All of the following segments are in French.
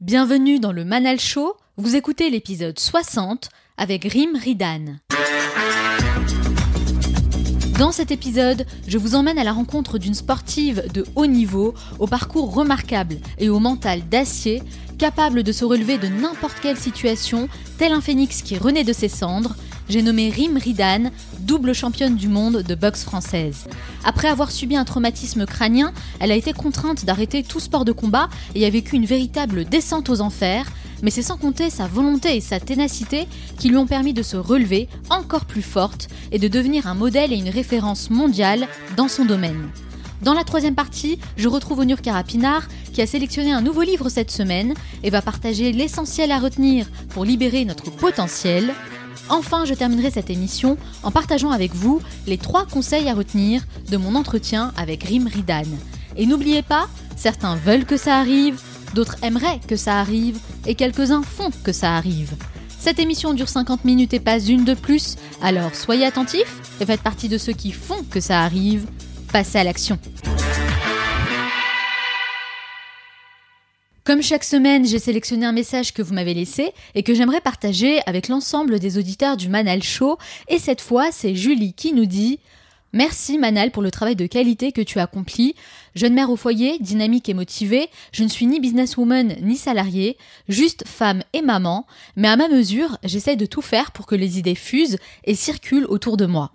Bienvenue dans le Manal Show, vous écoutez l'épisode 60 avec Rim Ridan. Dans cet épisode, je vous emmène à la rencontre d'une sportive de haut niveau, au parcours remarquable et au mental d'acier, capable de se relever de n'importe quelle situation, tel un phénix qui renaît de ses cendres, j'ai nommé Rim Ridan, double championne du monde de boxe française. Après avoir subi un traumatisme crânien, elle a été contrainte d'arrêter tout sport de combat et a vécu une véritable descente aux enfers, mais c'est sans compter sa volonté et sa ténacité qui lui ont permis de se relever encore plus forte et de devenir un modèle et une référence mondiale dans son domaine. Dans la troisième partie, je retrouve Onur Karapinard qui a sélectionné un nouveau livre cette semaine et va partager l'essentiel à retenir pour libérer notre potentiel. Enfin, je terminerai cette émission en partageant avec vous les trois conseils à retenir de mon entretien avec Rim Ridan. Et n'oubliez pas, certains veulent que ça arrive, d'autres aimeraient que ça arrive, et quelques-uns font que ça arrive. Cette émission dure 50 minutes et pas une de plus, alors soyez attentifs et faites partie de ceux qui font que ça arrive. Passez à l'action. Comme chaque semaine, j'ai sélectionné un message que vous m'avez laissé et que j'aimerais partager avec l'ensemble des auditeurs du Manal Show. Et cette fois, c'est Julie qui nous dit Merci Manal pour le travail de qualité que tu as accompli. Jeune mère au foyer, dynamique et motivée, je ne suis ni businesswoman ni salariée, juste femme et maman, mais à ma mesure, j'essaie de tout faire pour que les idées fusent et circulent autour de moi.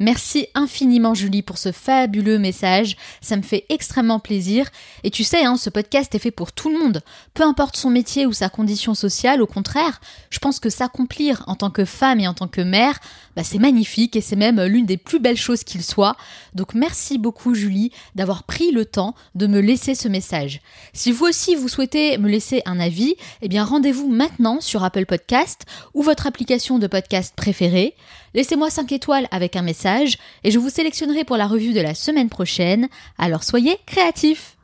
Merci infiniment Julie pour ce fabuleux message, ça me fait extrêmement plaisir. Et tu sais, hein, ce podcast est fait pour tout le monde, peu importe son métier ou sa condition sociale, au contraire, je pense que s'accomplir en tant que femme et en tant que mère, bah, c'est magnifique et c'est même l'une des plus belles choses qu'il soit. Donc merci beaucoup Julie d'avoir pris le temps de me laisser ce message. Si vous aussi vous souhaitez me laisser un avis, eh bien rendez-vous maintenant sur Apple Podcast ou votre application de podcast préférée. Laissez-moi 5 étoiles avec un message et je vous sélectionnerai pour la revue de la semaine prochaine. Alors soyez créatifs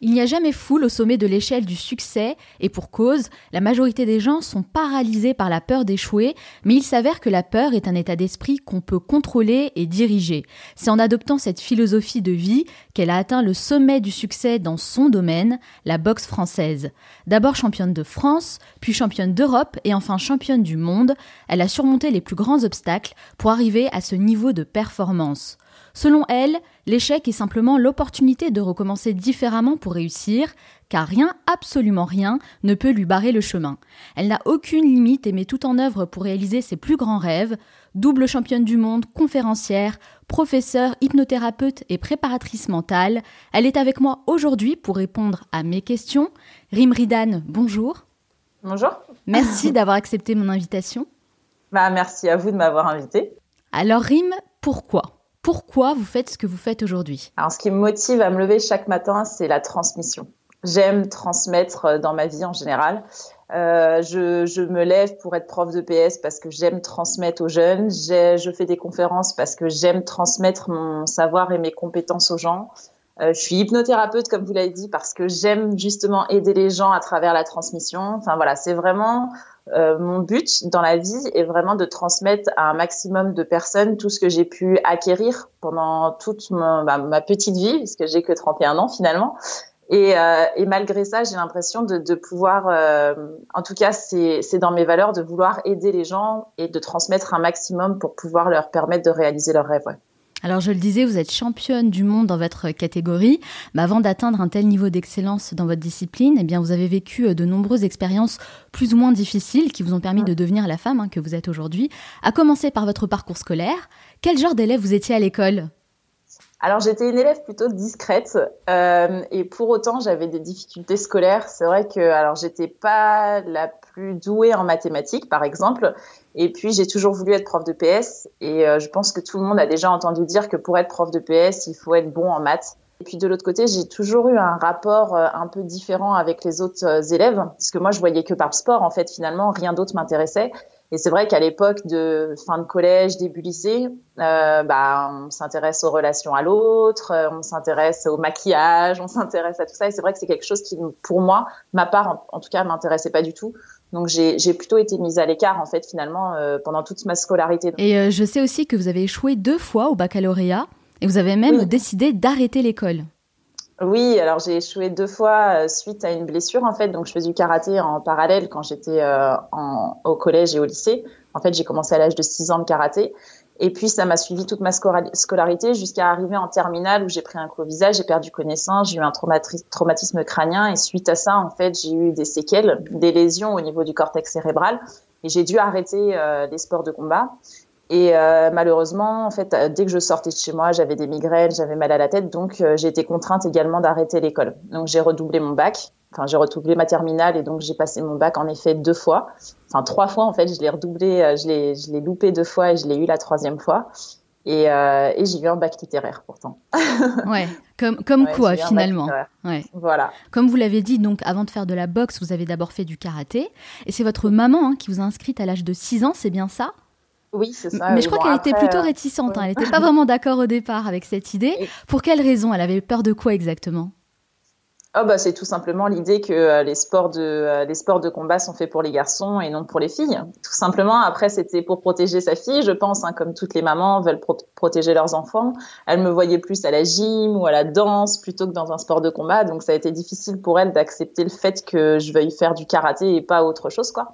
il n'y a jamais foule au sommet de l'échelle du succès, et pour cause, la majorité des gens sont paralysés par la peur d'échouer, mais il s'avère que la peur est un état d'esprit qu'on peut contrôler et diriger. C'est en adoptant cette philosophie de vie qu'elle a atteint le sommet du succès dans son domaine, la boxe française. D'abord championne de France, puis championne d'Europe et enfin championne du monde, elle a surmonté les plus grands obstacles pour arriver à ce niveau de performance. Selon elle, l'échec est simplement l'opportunité de recommencer différemment pour réussir, car rien, absolument rien, ne peut lui barrer le chemin. Elle n'a aucune limite et met tout en œuvre pour réaliser ses plus grands rêves. Double championne du monde, conférencière, professeure, hypnothérapeute et préparatrice mentale, elle est avec moi aujourd'hui pour répondre à mes questions. Rim Ridan, bonjour. Bonjour. Merci d'avoir accepté mon invitation. Bah, merci à vous de m'avoir invité. Alors Rim, pourquoi? Pourquoi vous faites ce que vous faites aujourd'hui Alors, ce qui me motive à me lever chaque matin, c'est la transmission. J'aime transmettre euh, dans ma vie en général. Euh, je, me lève pour être prof de PS parce que j'aime transmettre aux jeunes. Je fais des conférences parce que j'aime transmettre mon savoir et mes compétences aux gens. Euh, je suis hypnothérapeute, comme vous l'avez dit, parce que j'aime justement aider les gens à travers la transmission. Enfin voilà, c'est vraiment euh, mon but dans la vie est vraiment de transmettre à un maximum de personnes tout ce que j'ai pu acquérir pendant toute ma, bah, ma petite vie, puisque j'ai que 31 ans finalement. Et, euh, et malgré ça, j'ai l'impression de, de, pouvoir, euh, en tout cas, c'est dans mes valeurs de vouloir aider les gens et de transmettre un maximum pour pouvoir leur permettre de réaliser leurs rêves. Ouais. Alors je le disais, vous êtes championne du monde dans votre catégorie, mais avant d'atteindre un tel niveau d'excellence dans votre discipline, eh bien vous avez vécu euh, de nombreuses expériences plus ou moins difficiles qui vous ont permis de devenir la femme hein, que vous êtes aujourd'hui. À commencer par votre parcours scolaire, quel genre d'élève vous étiez à l'école? Alors j'étais une élève plutôt discrète euh, et pour autant j'avais des difficultés scolaires. C'est vrai que alors j'étais pas la plus douée en mathématiques par exemple et puis j'ai toujours voulu être prof de PS et euh, je pense que tout le monde a déjà entendu dire que pour être prof de PS il faut être bon en maths. Et puis de l'autre côté j'ai toujours eu un rapport euh, un peu différent avec les autres euh, élèves parce que moi je voyais que par sport en fait finalement rien d'autre m'intéressait. Et c'est vrai qu'à l'époque de fin de collège, début lycée, euh, bah, on s'intéresse aux relations à l'autre, euh, on s'intéresse au maquillage, on s'intéresse à tout ça. Et c'est vrai que c'est quelque chose qui, pour moi, ma part, en, tout cas, m'intéressait pas du tout. Donc j'ai plutôt été mise à l'écart en fait finalement euh, pendant toute ma scolarité. Et euh, je sais aussi que vous avez échoué deux fois au baccalauréat et vous avez même décidé d'arrêter l'école. Oui, alors j'ai échoué deux fois euh, suite à une blessure en fait. Donc je faisais du karaté en parallèle quand j'étais euh, au collège et au lycée. En fait, j'ai commencé à l'âge de 6 ans le karaté. Et puis ça m'a suivi toute ma scolarité jusqu'à arriver en terminale où j'ai pris un coup au visage, j'ai perdu connaissance, j'ai eu un traumatisme crânien et suite à ça, en fait, j'ai eu des séquelles, des lésions au niveau du cortex cérébral et j'ai dû arrêter euh, les sports de combat. Et euh, malheureusement, en fait, dès que je sortais de chez moi, j'avais des migraines, j'avais mal à la tête, donc euh, j'ai été contrainte également d'arrêter l'école. Donc j'ai redoublé mon bac, enfin j'ai redoublé ma terminale et donc j'ai passé mon bac en effet deux fois, enfin trois fois en fait. Je l'ai redoublé, euh, je l'ai, je l'ai loupé deux fois et je l'ai eu la troisième fois. Et, euh, et j'ai eu un bac littéraire pourtant. ouais, comme, comme quoi finalement. Ouais. Voilà. Comme vous l'avez dit, donc avant de faire de la boxe, vous avez d'abord fait du karaté. Et c'est votre maman hein, qui vous a inscrite à l'âge de 6 ans, c'est bien ça? Oui, c'est ça. Mais je crois qu'elle était plutôt euh, réticente. Hein. Elle n'était pas vraiment d'accord au départ avec cette idée. Pour quelle raison? Elle avait peur de quoi exactement? Oh bah c'est tout simplement l'idée que euh, les sports de euh, les sports de combat sont faits pour les garçons et non pour les filles. Tout simplement. Après c'était pour protéger sa fille, je pense, hein, comme toutes les mamans veulent protéger leurs enfants. Elle me voyait plus à la gym ou à la danse plutôt que dans un sport de combat, donc ça a été difficile pour elle d'accepter le fait que je veuille faire du karaté et pas autre chose quoi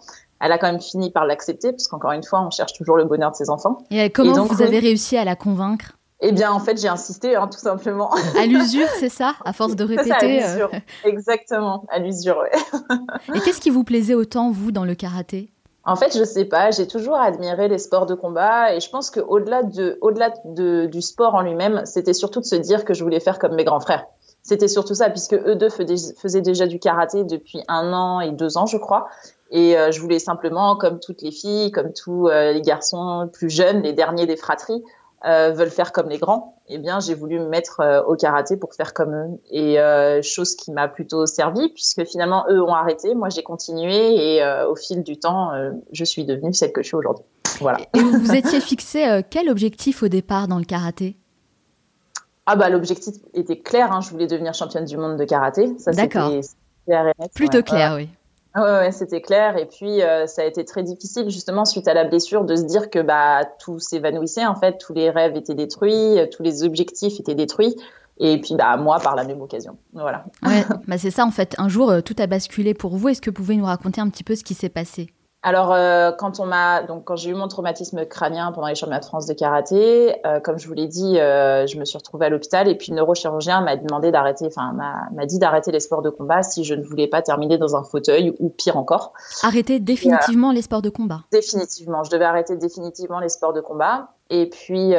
elle a quand même fini par l'accepter, parce qu'encore une fois, on cherche toujours le bonheur de ses enfants. Et comment vous avez réussi à la convaincre? Eh bien, en fait, j'ai insisté, hein, tout simplement. À l'usure, c'est ça? À force de répéter ça, à l'usure. Euh. Exactement, à l'usure, ouais. Et qu'est-ce qui vous plaisait autant, vous, dans le karaté? En fait, je sais pas, j'ai toujours admiré les sports de combat et je pense qu'au-delà de, au-delà de, du sport en lui-même, c'était surtout de se dire que je voulais faire comme mes grands frères. C'était surtout ça, puisque eux deux faisaient déjà du karaté depuis un an et deux ans, je crois. Et euh, je voulais simplement, comme toutes les filles, comme tous euh, les garçons plus jeunes, les derniers des fratries, euh, veulent faire comme les grands. Eh bien, j'ai voulu me mettre au karaté pour faire comme eux. Et chose qui m'a plutôt servi, puisque finalement, eux ont arrêté. Moi, j'ai continué et au fil du temps, je suis devenue celle que je suis aujourd'hui. Voilà. Et vous vous étiez fixé quel objectif au départ dans le karaté? Ah bah l'objectif était clair, hein. je voulais devenir championne du monde de karaté. D'accord. Plutôt clair, oui. Ouais, ouais c'était clair. Et puis, euh, ça a été très difficile, justement, suite à la blessure, de se dire que bah, tout s'évanouissait, en fait. Tous les rêves étaient détruits, tous les objectifs étaient détruits. Et puis, bah, moi, par la même occasion. Voilà. Ouais, bah, c'est ça, en fait. Un jour, euh, tout a basculé pour vous. Est-ce que vous pouvez nous raconter un petit peu ce qui s'est passé? Alors, euh, quand on m'a donc quand j'ai eu mon traumatisme crânien pendant les championnats de France de karaté, euh, comme je vous l'ai dit, euh, je me suis retrouvée à l'hôpital et puis le neurochirurgien m'a demandé d'arrêter, enfin m'a dit d'arrêter les sports de combat si je ne voulais pas terminer dans un fauteuil ou pire encore. Arrêter définitivement les sports de combat. Définitivement, je devais arrêter définitivement les sports de combat. Et puis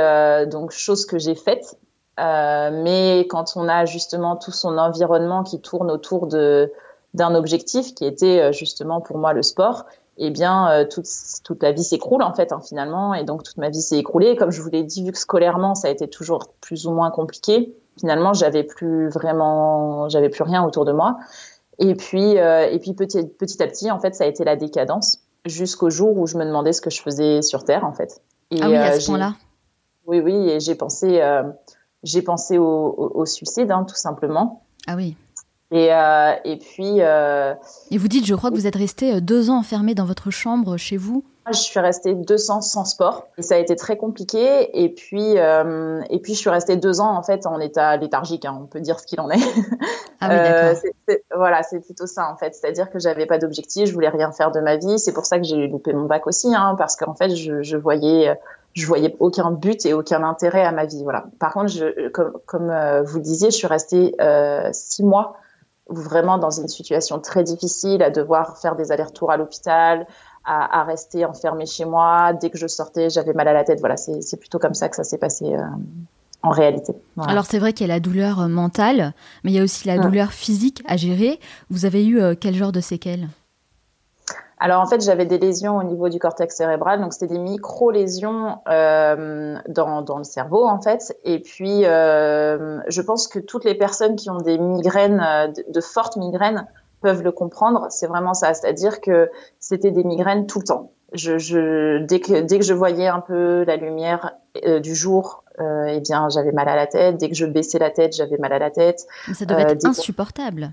donc chose que j'ai faite, mais quand on a justement tout son environnement qui tourne autour de d'un objectif qui était justement pour moi le sport eh bien euh, toute, toute la vie s'écroule en fait hein, finalement. Et donc toute ma vie s'est écroulée. Comme je vous l'ai dit vu que scolairement ça a été toujours plus ou moins compliqué finalement j'avais plus vraiment j'avais plus rien autour de moi. Et puis euh, et puis petit petit à petit en fait ça a été la décadence jusqu'au jour où je me demandais ce que je faisais sur terre en fait. Et, ah oui à euh, ce point-là. Oui oui et j'ai pensé j'ai pensé au, au, suicide hein, tout simplement. Ah oui et, euh, et puis. Euh, et vous dites, je crois que vous êtes resté euh, deux ans enfermé dans votre chambre chez vous. Je suis restée deux ans sans sport et ça a été très compliqué. Et puis, euh, et puis je suis restée deux ans en fait en état léthargique. Hein, on peut dire ce qu'il en est. Ah oui, d'accord. voilà, c'est plutôt ça en fait. C'est-à-dire que j'avais pas d'objectif, je voulais rien faire de ma vie. C'est pour ça que j'ai loupé mon bac aussi, hein, parce qu'en fait, je, je voyais je voyais aucun but et aucun intérêt à ma vie. Voilà. Par contre, je, comme, comme vous le disiez, je suis restée euh, six mois vraiment dans une situation très difficile, à devoir faire des allers-retours à l'hôpital, à, à, rester enfermée chez moi. Dès que je sortais, j'avais mal à la tête. Voilà, c'est plutôt comme ça que ça s'est passé euh, en réalité. Alors c'est vrai qu'il y a la douleur euh, mentale, mais il y a aussi la douleur physique à gérer. Vous avez eu euh, quel genre de séquelles? Alors en fait, j'avais des lésions au niveau du cortex cérébral, donc c'était des micro-lésions euh, dans, dans, le cerveau en fait. Et puis, euh, je pense que toutes les personnes qui ont des migraines, euh, de, fortes migraines, peuvent le comprendre. C'est vraiment ça, c'est-à-dire que c'était des migraines tout le temps. Je, je, dès, que, dès que je voyais un peu la lumière euh, du jour, eh bien, j'avais mal à la tête. Dès que je baissais la tête, j'avais mal à la tête. Mais ça devait être insupportable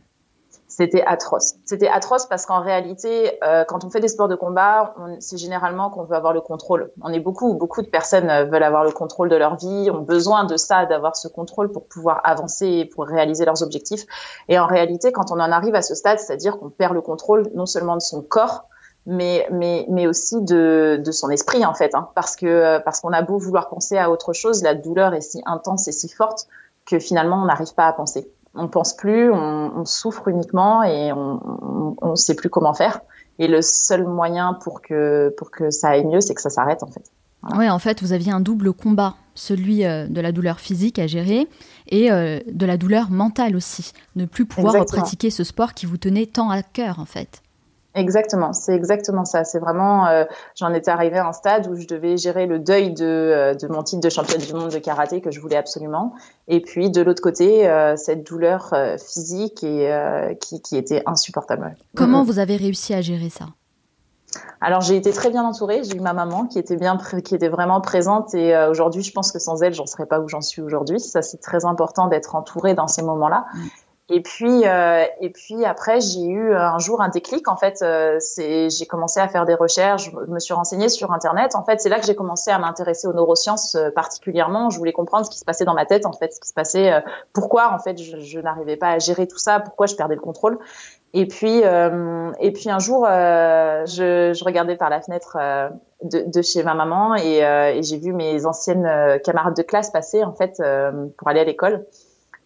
c'était atroce. C'était atroce parce qu'en réalité, euh, quand on fait des sports de combat, c'est généralement qu'on veut avoir le contrôle. On est beaucoup, beaucoup de personnes euh, veulent avoir le contrôle de leur vie, ont besoin de ça, d'avoir ce contrôle pour pouvoir avancer et pour réaliser leurs objectifs. Et en réalité, quand on en arrive à ce stade, c'est-à-dire qu'on perd le contrôle non seulement de son corps, mais mais mais aussi de, de son esprit en fait, hein, parce que euh, parce qu'on a beau vouloir penser à autre chose, la douleur est si intense et si forte que finalement on n'arrive pas à penser on pense plus, on, souffre uniquement et on ne sait plus comment faire. Et le seul moyen pour que, pour que ça aille mieux, c'est que ça s'arrête en fait. Oui, en fait, vous aviez un double combat, celui euh, de la douleur physique à gérer et euh, de la douleur mentale aussi. Ne plus pouvoir pratiquer ce sport qui vous tenait tant à cœur en fait. Exactement, c'est exactement ça. C'est vraiment, euh, j'en étais arrivée à un stade où je devais gérer le deuil de, euh, de mon titre de championne du monde de karaté que je voulais absolument, et puis de l'autre côté euh, cette douleur physique et qui, qui, était insupportable. Comment vous avez réussi à gérer ça? Alors j'ai été très bien entourée. J'ai eu ma maman qui était bien, qui était vraiment présente. Et aujourd'hui, je pense que sans elle, j'en serais pas où j'en suis aujourd'hui. Ça, c'est très important d'être entourée dans ces moments-là. Et puis, euh, et puis après, j'ai eu un jour un déclic. En fait, euh, j'ai commencé à faire des recherches. Je me suis renseignée sur Internet. En fait, c'est là que j'ai commencé à m'intéresser aux neurosciences euh, particulièrement. Je voulais comprendre ce qui se passait dans ma tête, en fait, ce qui se passait, euh, pourquoi en fait je, je n'arrivais pas à gérer tout ça, pourquoi je perdais le contrôle. Et puis, et puis un jour, je, je, regardais par la fenêtre de, de, chez ma maman et, et j'ai vu mes anciennes camarades de classe passer en fait pour aller à l'école.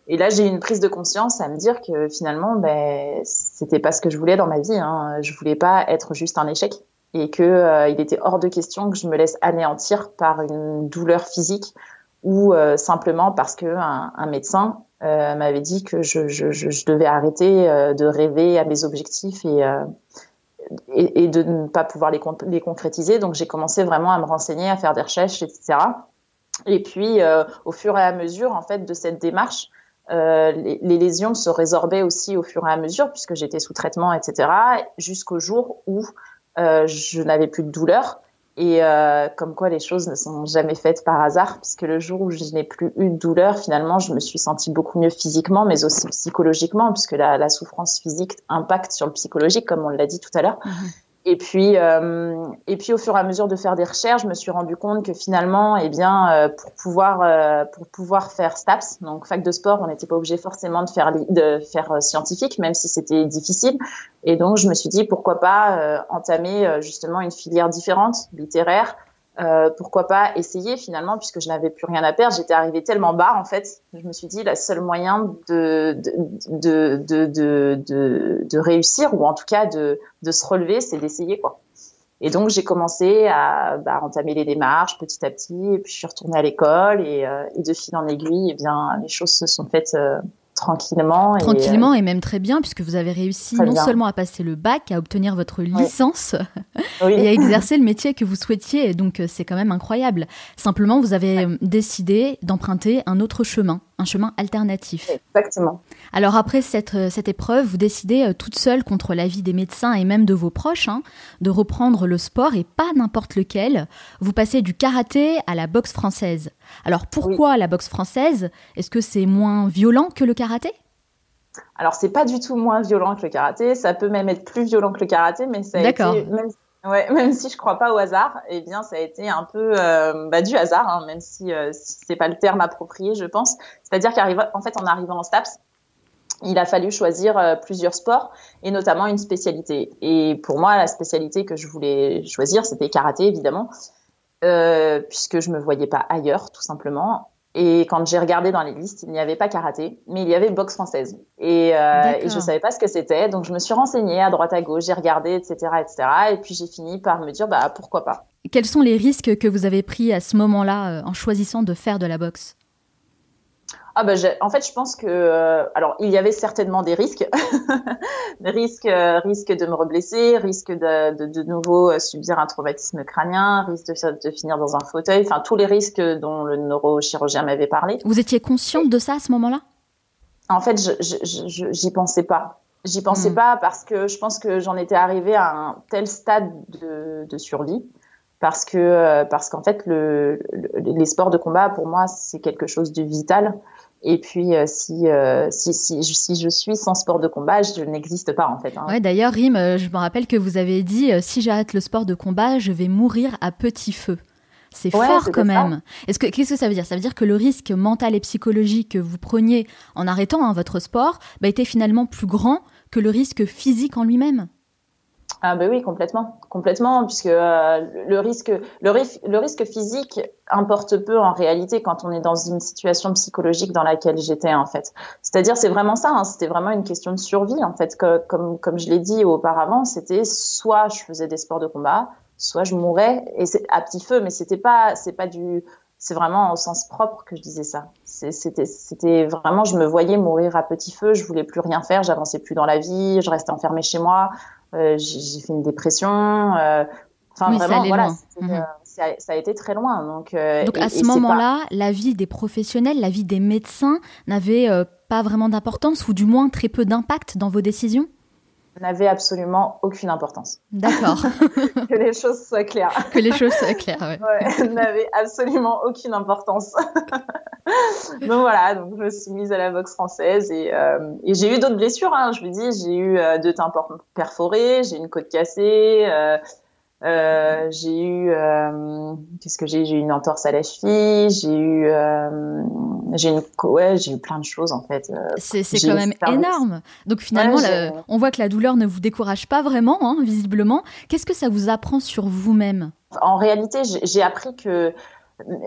Et là, j'ai eu une prise de conscience à me dire que finalement, ben, c'était pas ce que je voulais dans ma vie. Hein. Je voulais pas être juste un échec et que euh, il était hors de question que je me laisse anéantir par une douleur physique ou euh, simplement parce que un, médecin euh, m'avait dit que je, je, je, devais arrêter de rêver à mes objectifs et, et, et, de ne pas pouvoir les, les concrétiser. Donc, j'ai commencé vraiment à me renseigner, à faire des recherches, etc. Et puis, au fur et à mesure, en fait, de cette démarche, euh, les, les, lésions se résorbaient aussi au fur et à mesure puisque j'étais sous traitement, etc. Jusqu'au jour où euh, je n'avais plus de douleur. Et euh, comme quoi les choses ne sont jamais faites par hasard, puisque le jour où je n'ai plus eu de douleur, finalement, je me suis sentie beaucoup mieux physiquement, mais aussi psychologiquement, puisque la, la souffrance physique impacte sur le psychologique, comme on l'a dit tout à l'heure. Et puis, euh, et puis au fur et à mesure de faire des recherches, je me suis rendu compte que finalement, eh bien, euh, pour pouvoir euh, pour pouvoir faire STAPS, donc fac de sport, on n'était pas obligé forcément de faire de faire euh, scientifique, même si c'était difficile. Et donc, je me suis dit pourquoi pas entamer justement une filière différente, littéraire, euh, pourquoi pas essayer finalement, puisque je n'avais plus rien à perdre. J'étais arrivée tellement bas, en fait, je me suis dit, la seule moyen de, de, de, de, de, réussir, ou en tout cas de, de se relever, c'est d'essayer, quoi. Et donc, j'ai commencé à bah, entamer les démarches petit à petit, et puis je suis retournée à l'école, et, euh, et de fil en aiguille, eh bien, les choses se sont faites euh, tranquillement. Tranquillement et, même très bien, puisque vous avez réussi non seulement à passer le bac, à obtenir votre licence et à exercer le métier que vous souhaitiez. Donc c'est quand même incroyable. Simplement, vous avez décidé d'emprunter un autre chemin un chemin alternatif. Exactement. Alors après cette, euh, cette épreuve, vous décidez euh, toute seule contre l'avis des médecins et même de vos proches hein, de reprendre le sport et pas n'importe lequel. Vous passez du karaté à la boxe française. Alors pourquoi la boxe française? Est-ce que c'est moins violent que le karaté? Alors c'est pas du tout moins violent que le karaté, ça peut même être plus violent que le karaté, mais ça a été, même Ouais, même si je crois pas au hasard, eh bien, ça a été un peu euh, bah, du hasard, hein, même si, euh, c'est pas le terme approprié, je pense. C'est-à-dire qu'en fait, en arrivant en STAPS, il a fallu choisir euh, plusieurs sports et notamment une spécialité. Et pour moi, la spécialité que je voulais choisir, c'était karaté, évidemment, euh, puisque je me voyais pas ailleurs, tout simplement. Et quand j'ai regardé dans les listes, il n'y avait pas karaté, mais il y avait boxe française. Et, euh, et je savais pas ce que c'était, donc je me suis renseignée à droite à gauche, j'ai regardé, etc., etc. Et puis j'ai fini par me dire, bah pourquoi pas. Quels sont les risques que vous avez pris à ce moment-là euh, en choisissant de faire de la boxe? Ah bah, en fait, je pense que euh, alors il y avait certainement des risques, des risques, euh, risque de me reblesser, risque de, de, de nouveau euh, subir un traumatisme crânien, risque de, de, finir dans un fauteuil, enfin tous les risques dont le neurochirurgien m'avait parlé. Vous étiez consciente de ça à ce moment-là? En fait, je, je, j'y pensais pas. J'y pensais hmm. pas parce que je pense que j'en étais arrivée à un tel stade de, de survie parce que parce qu'en fait le, les sports de combat pour moi c'est quelque chose de vital Et puis, euh, si, euh, si, si, si, je suis sans sport de combat, je n'existe pas en fait. Hein. Ouais, D'ailleurs, Rim, euh, je me rappelle que vous avez dit si j'arrête le sport de combat, je vais mourir à petit feu. C'est fort quand même. Est-ce que qu'est-ce que ça veut dire? Ça veut dire que le risque mental et psychologique que vous preniez en arrêtant hein, votre sport bah, était finalement plus grand que le risque physique en lui-même? Ben oui, complètement, complètement, puisque euh, le risque, le, risque physique importe peu en réalité quand on est dans une situation psychologique dans laquelle j'étais en fait. C'est-à-dire, c'est vraiment ça, hein, c'était vraiment une question de survie en fait. Comme je l'ai dit auparavant, c'était soit je faisais des sports de combat, soit je mourais et à petit feu, mais c'était pas, c'est pas du, c'est vraiment au sens propre que je disais ça. C'était, c'était vraiment, je me voyais mourir à petit feu, je voulais plus rien faire, j'avançais plus dans la vie, je restais enfermée chez moi. Euh, j'ai fait une dépression. Euh, enfin, vraiment, ça voilà, euh, ça, a été très loin. Donc, donc à ce moment-là, la vie des professionnels, la vie des médecins n'avait pas vraiment d'importance ou du moins très peu d'impact dans vos décisions? N'avait absolument aucune importance. D'accord. que les choses soient claires. que les choses soient claires, ouais. ouais n'avait absolument aucune importance. donc voilà, donc je me suis mise à la boxe française et, euh, et j'ai eu d'autres blessures. Hein, je vous dis, j'ai eu euh, deux tympans perforés, j'ai une côte cassée. Euh, j'ai eu euh, qu'est-ce que j'ai j'ai eu une entorse à la cheville j'ai eu euh, j'ai une ouais j'ai eu plein de choses en fait c'est quand même énorme. Donc finalement on voit que la douleur ne vous décourage pas vraiment hein, visiblement. Qu'est-ce que ça vous apprend sur vous-même? En réalité j'ai appris que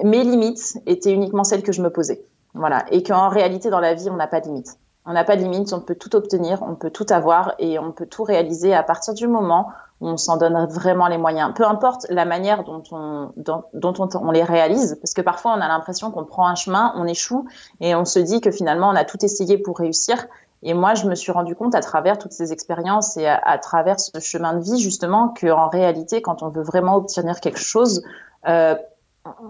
mes limites étaient uniquement celles que je me posais. Voilà. Et qu'en réalité dans la vie on n'a pas de limites. On n'a pas de limites on peut tout obtenir on peut tout avoir et on peut tout réaliser à partir du moment on s'en donne vraiment les moyens. Peu importe la manière dont on, dont, on, les réalise, parce que parfois on a l'impression qu'on prend un chemin, on échoue et on se dit que finalement on a tout essayé pour réussir. Et moi, je me suis rendu compte à travers toutes ces expériences et à, travers ce chemin de vie, justement, qu'en réalité, quand on veut vraiment obtenir quelque chose, euh,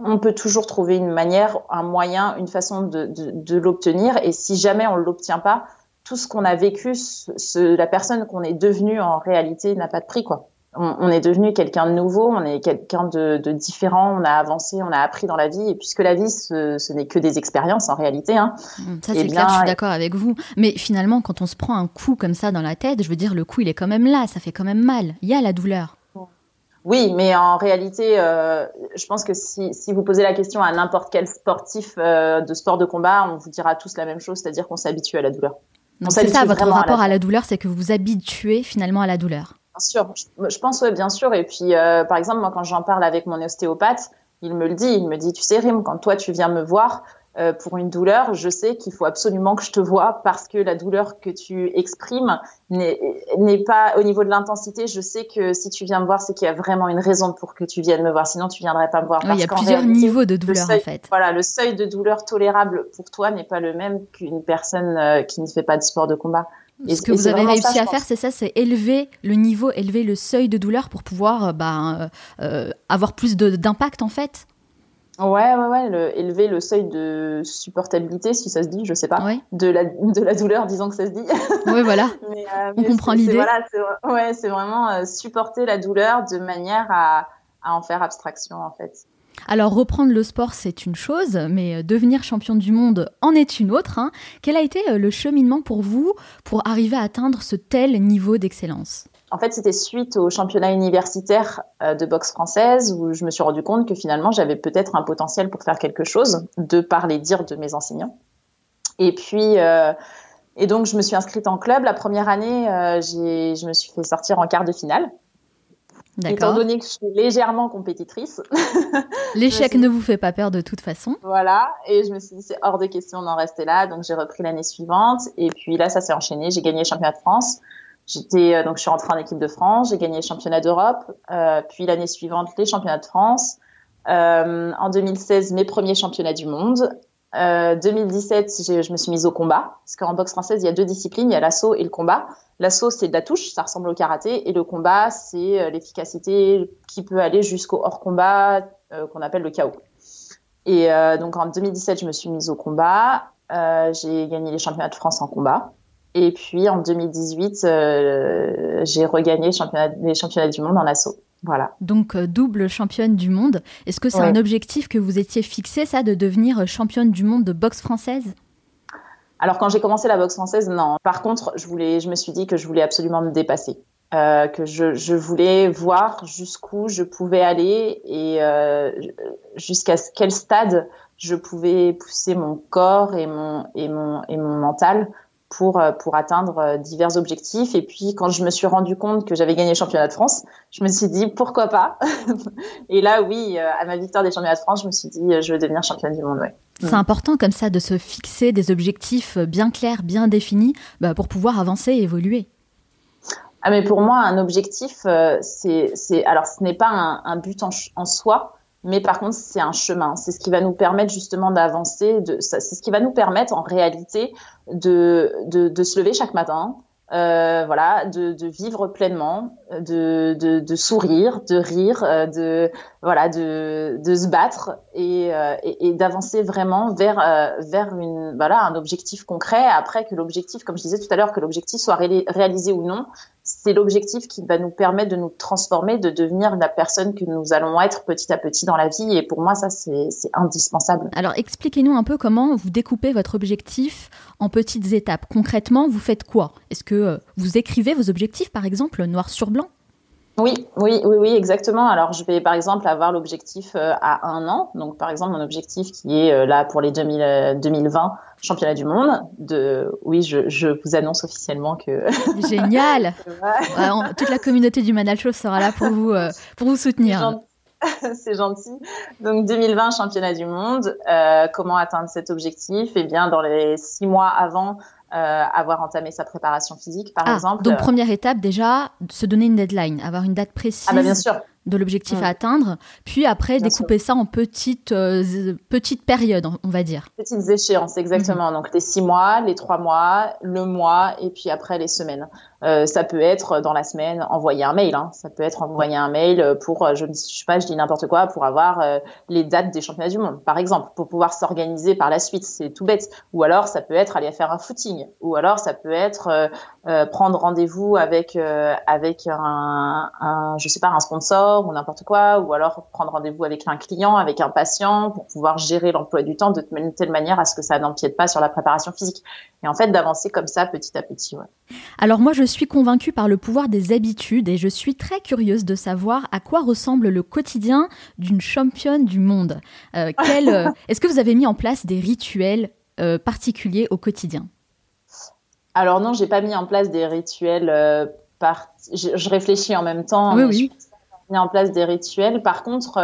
on peut toujours trouver une manière, un moyen, une façon de, de, de l'obtenir. Et si jamais on ne l'obtient pas, tout ce qu'on a vécu, ce, la personne qu'on est devenue en réalité n'a pas de prix, quoi. On, est devenu quelqu'un de nouveau, on est quelqu'un de, différent, on a avancé, on a appris dans la vie, et puisque la vie, ce, n'est que des expériences en réalité. Hein, mmh, ça, c'est clair, je suis d'accord avec vous. Mais finalement, quand on se prend un coup comme ça dans la tête, je veux dire, le coup, il est quand même là, ça fait quand même mal. Il y a la douleur. Oui, mais en réalité, euh, je pense que si, vous posez la question à n'importe quel sportif euh, de sport de combat, on vous dira tous la même chose, c'est-à-dire qu'on s'habitue à la douleur. Donc c'est ça votre rapport à la, douleur, c'est que vous vous habituez finalement à la douleur. Bien sûr, je, pense ouais, bien sûr. Et puis euh, par exemple, moi quand j'en parle avec mon ostéopathe, il me le dit, il me dit, tu sais Rim, quand toi tu viens me voir, euh, pour une douleur, je sais qu'il faut absolument que je te vois parce que la douleur que tu exprimes n'est pas au niveau de l'intensité. Je sais que si tu viens me voir, c'est qu'il y a vraiment une raison pour que tu viennes me voir. Sinon, tu viendrais pas me voir. il y a plusieurs niveaux de douleur en fait. Voilà, le seuil de douleur tolérable pour toi n'est pas le même qu'une personne euh, qui ne fait pas de sport de combat. Et ce que vous avez réussi à faire, c'est ça, c'est élever le niveau, élever le seuil de douleur pour pouvoir euh, bah, avoir plus d'impact en fait. Ouais, ouais, ouais, le, élever le seuil de supportabilité, si ça se dit, je sais pas, de, la, de la douleur, disons que ça se dit. Ouais, voilà. mais, euh, On comprend l'idée. Voilà, ouais, c'est vraiment euh, supporter la douleur de manière à, à en faire abstraction, en fait. Alors reprendre le sport, c'est une chose, mais euh, devenir champion du monde en est une autre. Hein. Quel a été le cheminement pour vous pour arriver à atteindre ce tel niveau d'excellence? En fait, c'était suite au championnat universitaire euh, de boxe française où je me suis rendu compte que finalement, j'avais peut-être un potentiel pour faire quelque chose, de par les dires de mes enseignants. Et puis, euh, et donc, je me suis inscrite en club. La première année, euh, je me suis fait sortir en quart de finale. Étant donné que je suis légèrement compétitrice. L'échec ne vous fait pas peur de toute façon. Voilà. Et je me suis dit, c'est hors de question d'en rester là. Donc, j'ai repris l'année suivante. Et puis là, ça s'est enchaîné. J'ai gagné le championnat de France. J'étais euh, donc je suis rentrée en équipe de France, j'ai gagné les championnats d'Europe, euh, puis l'année suivante les championnats de France. Euh, en 2016 mes premiers championnats du monde. Euh, 2017 je me suis mise au combat parce qu'en boxe française il y a deux disciplines, il y a l'assaut et le combat. L'assaut c'est de la touche, ça ressemble au karaté, et le combat c'est euh, l'efficacité qui peut aller jusqu'au hors combat qu'on appelle le chaos. Et donc en 2017 je me suis mise au combat. j'ai gagné les championnats de France en combat. Et puis en 2018, euh, j'ai regagné les championnats du monde en assaut. Voilà. Donc euh, double championne du monde. Est-ce que c'est un objectif que vous étiez fixé, ça, de devenir championne du monde de boxe française? Alors quand j'ai commencé la boxe française, non. Par contre, je voulais, je me suis dit que je voulais absolument me dépasser. Euh, que je, je, voulais voir jusqu'où je pouvais aller et euh, jusqu'à quel stade je pouvais pousser mon corps et mon, et mon, et mon mental pour, euh, pour atteindre euh, divers objectifs. Et puis, quand je me suis rendu compte que j'avais gagné le championnat de France, je me suis dit pourquoi pas? et là, oui, à ma victoire des championnats de France, je me suis dit je veux devenir championne du monde. Ouais. C'est important comme ça de se fixer des objectifs bien clairs, bien définis, bah, pour pouvoir avancer et évoluer. Ah, mais pour moi, un objectif, euh, c'est, c'est, alors ce n'est pas un, un but en, en, soi, mais par contre, c'est un chemin. C'est ce qui va nous permettre justement d'avancer. C'est ce qui va nous permettre en réalité de, de, de se lever chaque matin, euh, voilà, de, de, vivre pleinement, de, de, de, sourire, de rire, euh, de voilà, de, se battre et, euh, et d'avancer vraiment vers euh, vers une voilà un objectif concret. Après que l'objectif, comme je disais tout à l'heure, que l'objectif soit réalisé ou non, c'est l'objectif qui va nous permettre de nous transformer, de devenir la personne que nous allons être petit à petit dans la vie. Et pour moi, ça, c'est indispensable. Alors, expliquez-nous un peu comment vous découpez votre objectif en petites étapes. Concrètement, vous faites quoi? Est-ce que euh, vous écrivez vos objectifs, par exemple, noir sur blanc? Oui, oui, oui, oui, exactement. Alors, je vais par exemple avoir l'objectif euh, à un an. Donc, par exemple, mon objectif qui est euh, là pour les 2000, 2020 euh, championnat du monde. De, oui, je, je vous annonce officiellement que. Génial. toute la communauté du Manal Show sera là pour vous, pour vous soutenir. C'est gentil. Donc 2020 championnat du monde. comment atteindre cet objectif? Eh bien, dans les six mois avant, euh, avoir entamé sa préparation physique, par ah, exemple. Donc première étape déjà, se donner une deadline, avoir une date précise. Ah bah bien sûr de l'objectif mm. à atteindre, puis après découper ça en petites, euh, petites périodes, on va dire. Petites échéances, exactement. Mm-hmm. Donc les six mois, les trois mois, le mois, et puis après les semaines. Euh, ça peut être dans la semaine envoyer un mail. Hein. Ça peut être envoyer un mail pour, euh, je ne sais pas, je dis n'importe quoi, pour avoir euh, les dates des championnats du monde, par exemple, pour pouvoir s'organiser par la suite. C'est tout bête. Ou alors ça peut être aller faire un footing. Ou alors ça peut être prendre rendez-vous avec avec un, un, je sais pas, un sponsor ou n'importe quoi. Ou alors prendre rendez-vous avec un client, avec un patient, pour pouvoir gérer l'emploi du temps de telle manière à ce que ça n'empiète pas sur la préparation physique. Et en fait, d'avancer comme ça petit à petit. Ouais. Alors moi, je suis convaincue par le pouvoir des habitudes et je suis très curieuse de savoir à quoi ressemble le quotidien d'une championne du monde. Euh, euh, est-ce que vous avez mis en place des rituels euh, particuliers au quotidien? Alors non, j'ai pas mis en place des rituels. Par... Je, réfléchis en même temps. Oui, oui. Mis en place des rituels. Par contre,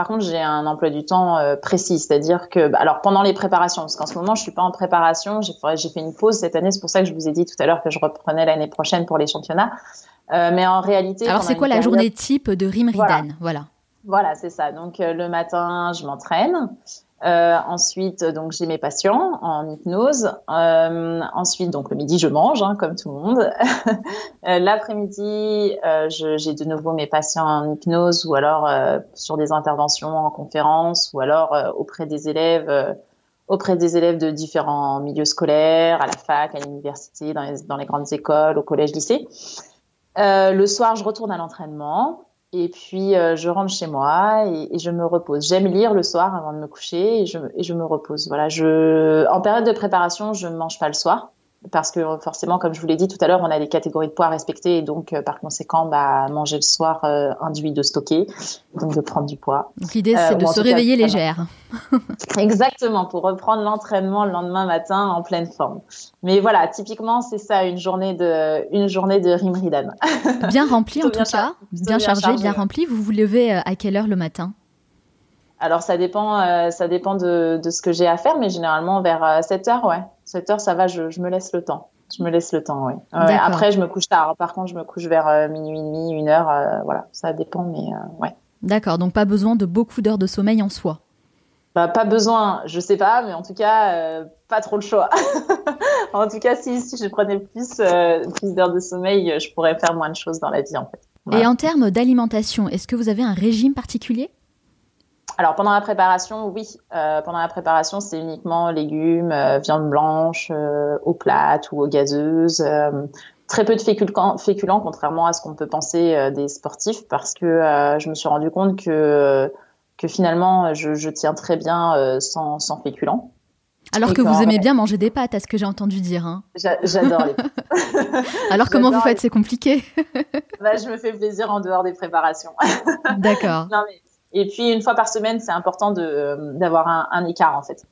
par contre, j'ai un emploi du temps euh, précis, c'est-à-dire que, bah, alors pendant les préparations, parce qu'en ce moment je suis pas en préparation, j'ai fait une pause cette année, c'est pour ça que je vous ai dit tout à l'heure que je reprenais l'année prochaine pour les championnats. Euh, mais en réalité, alors c'est quoi la journée type de Rimridan Voilà. Voilà, c'est ça. Donc euh, le matin, je m'entraîne. Euh, ensuite, donc j'ai mes patients en hypnose. Euh, ensuite, donc le midi, je mange, hein, comme tout le monde. euh, L'après-midi, euh, j'ai de nouveau mes patients en hypnose ou alors euh, sur des interventions en conférence ou alors auprès des élèves, auprès des élèves de différents milieux scolaires, à la fac, à l'université, dans les, dans les grandes écoles, au collège, lycée. le soir, je retourne à l'entraînement. Et puis, euh, je rentre chez moi et, je me repose. J'aime lire le soir avant de me coucher et je, et je me repose. Voilà, je, en période de préparation, je ne mange pas le soir parce que forcément, comme je vous l'ai dit tout à l'heure, on a des catégories de poids à respecter et donc euh, par conséquent, bah, manger le soir euh, induit de stocker, donc de prendre du poids. Donc l'idée, c'est de se réveiller légère. Exactement, pour reprendre l'entraînement le lendemain matin en pleine forme. Mais voilà, typiquement, c'est ça, une journée de, une journée de Rimridan. bien remplie en tout cas, bien, chargée, bien remplie. Vous vous levez à quelle heure le matin? Alors ça dépend, euh, ça dépend de, de, ce que j'ai à faire, mais généralement vers 7 heures, ouais. 7 heures, ça va, je, je, me laisse le temps. Je me laisse le temps, oui. après, je me couche tard. Par contre, je me couche vers euh, minuit et demi, une heure. Euh, voilà, ça dépend, mais euh, ouais. D'accord, donc pas besoin de beaucoup d'heures de sommeil en soi? Bah, pas besoin, je sais pas, mais en tout cas, pas trop le choix. en tout cas, si, si je prenais plus, plus d'heures de sommeil, je pourrais faire moins de choses dans la vie, en fait. Et en termes d'alimentation, est-ce que vous avez un régime particulier? Alors pendant la préparation, oui. Euh, pendant la préparation, c'est uniquement légumes, euh, viande blanche, euh, aux plates ou aux gazeuses. Euh, très peu de féculents, féculents contrairement à ce qu'on peut penser des sportifs, parce que je me suis rendu compte que que finalement, je, je tiens très bien sans, sans féculents. Alors que vous aimez bien manger des pâtes, à ce que j'ai entendu dire. Hein. J'adore les pâtes. Alors comment vous faites? C'est compliqué bah, Je me fais plaisir en dehors des préparations. D'accord. Et puis une fois par semaine, c'est important d'avoir un, un écart en fait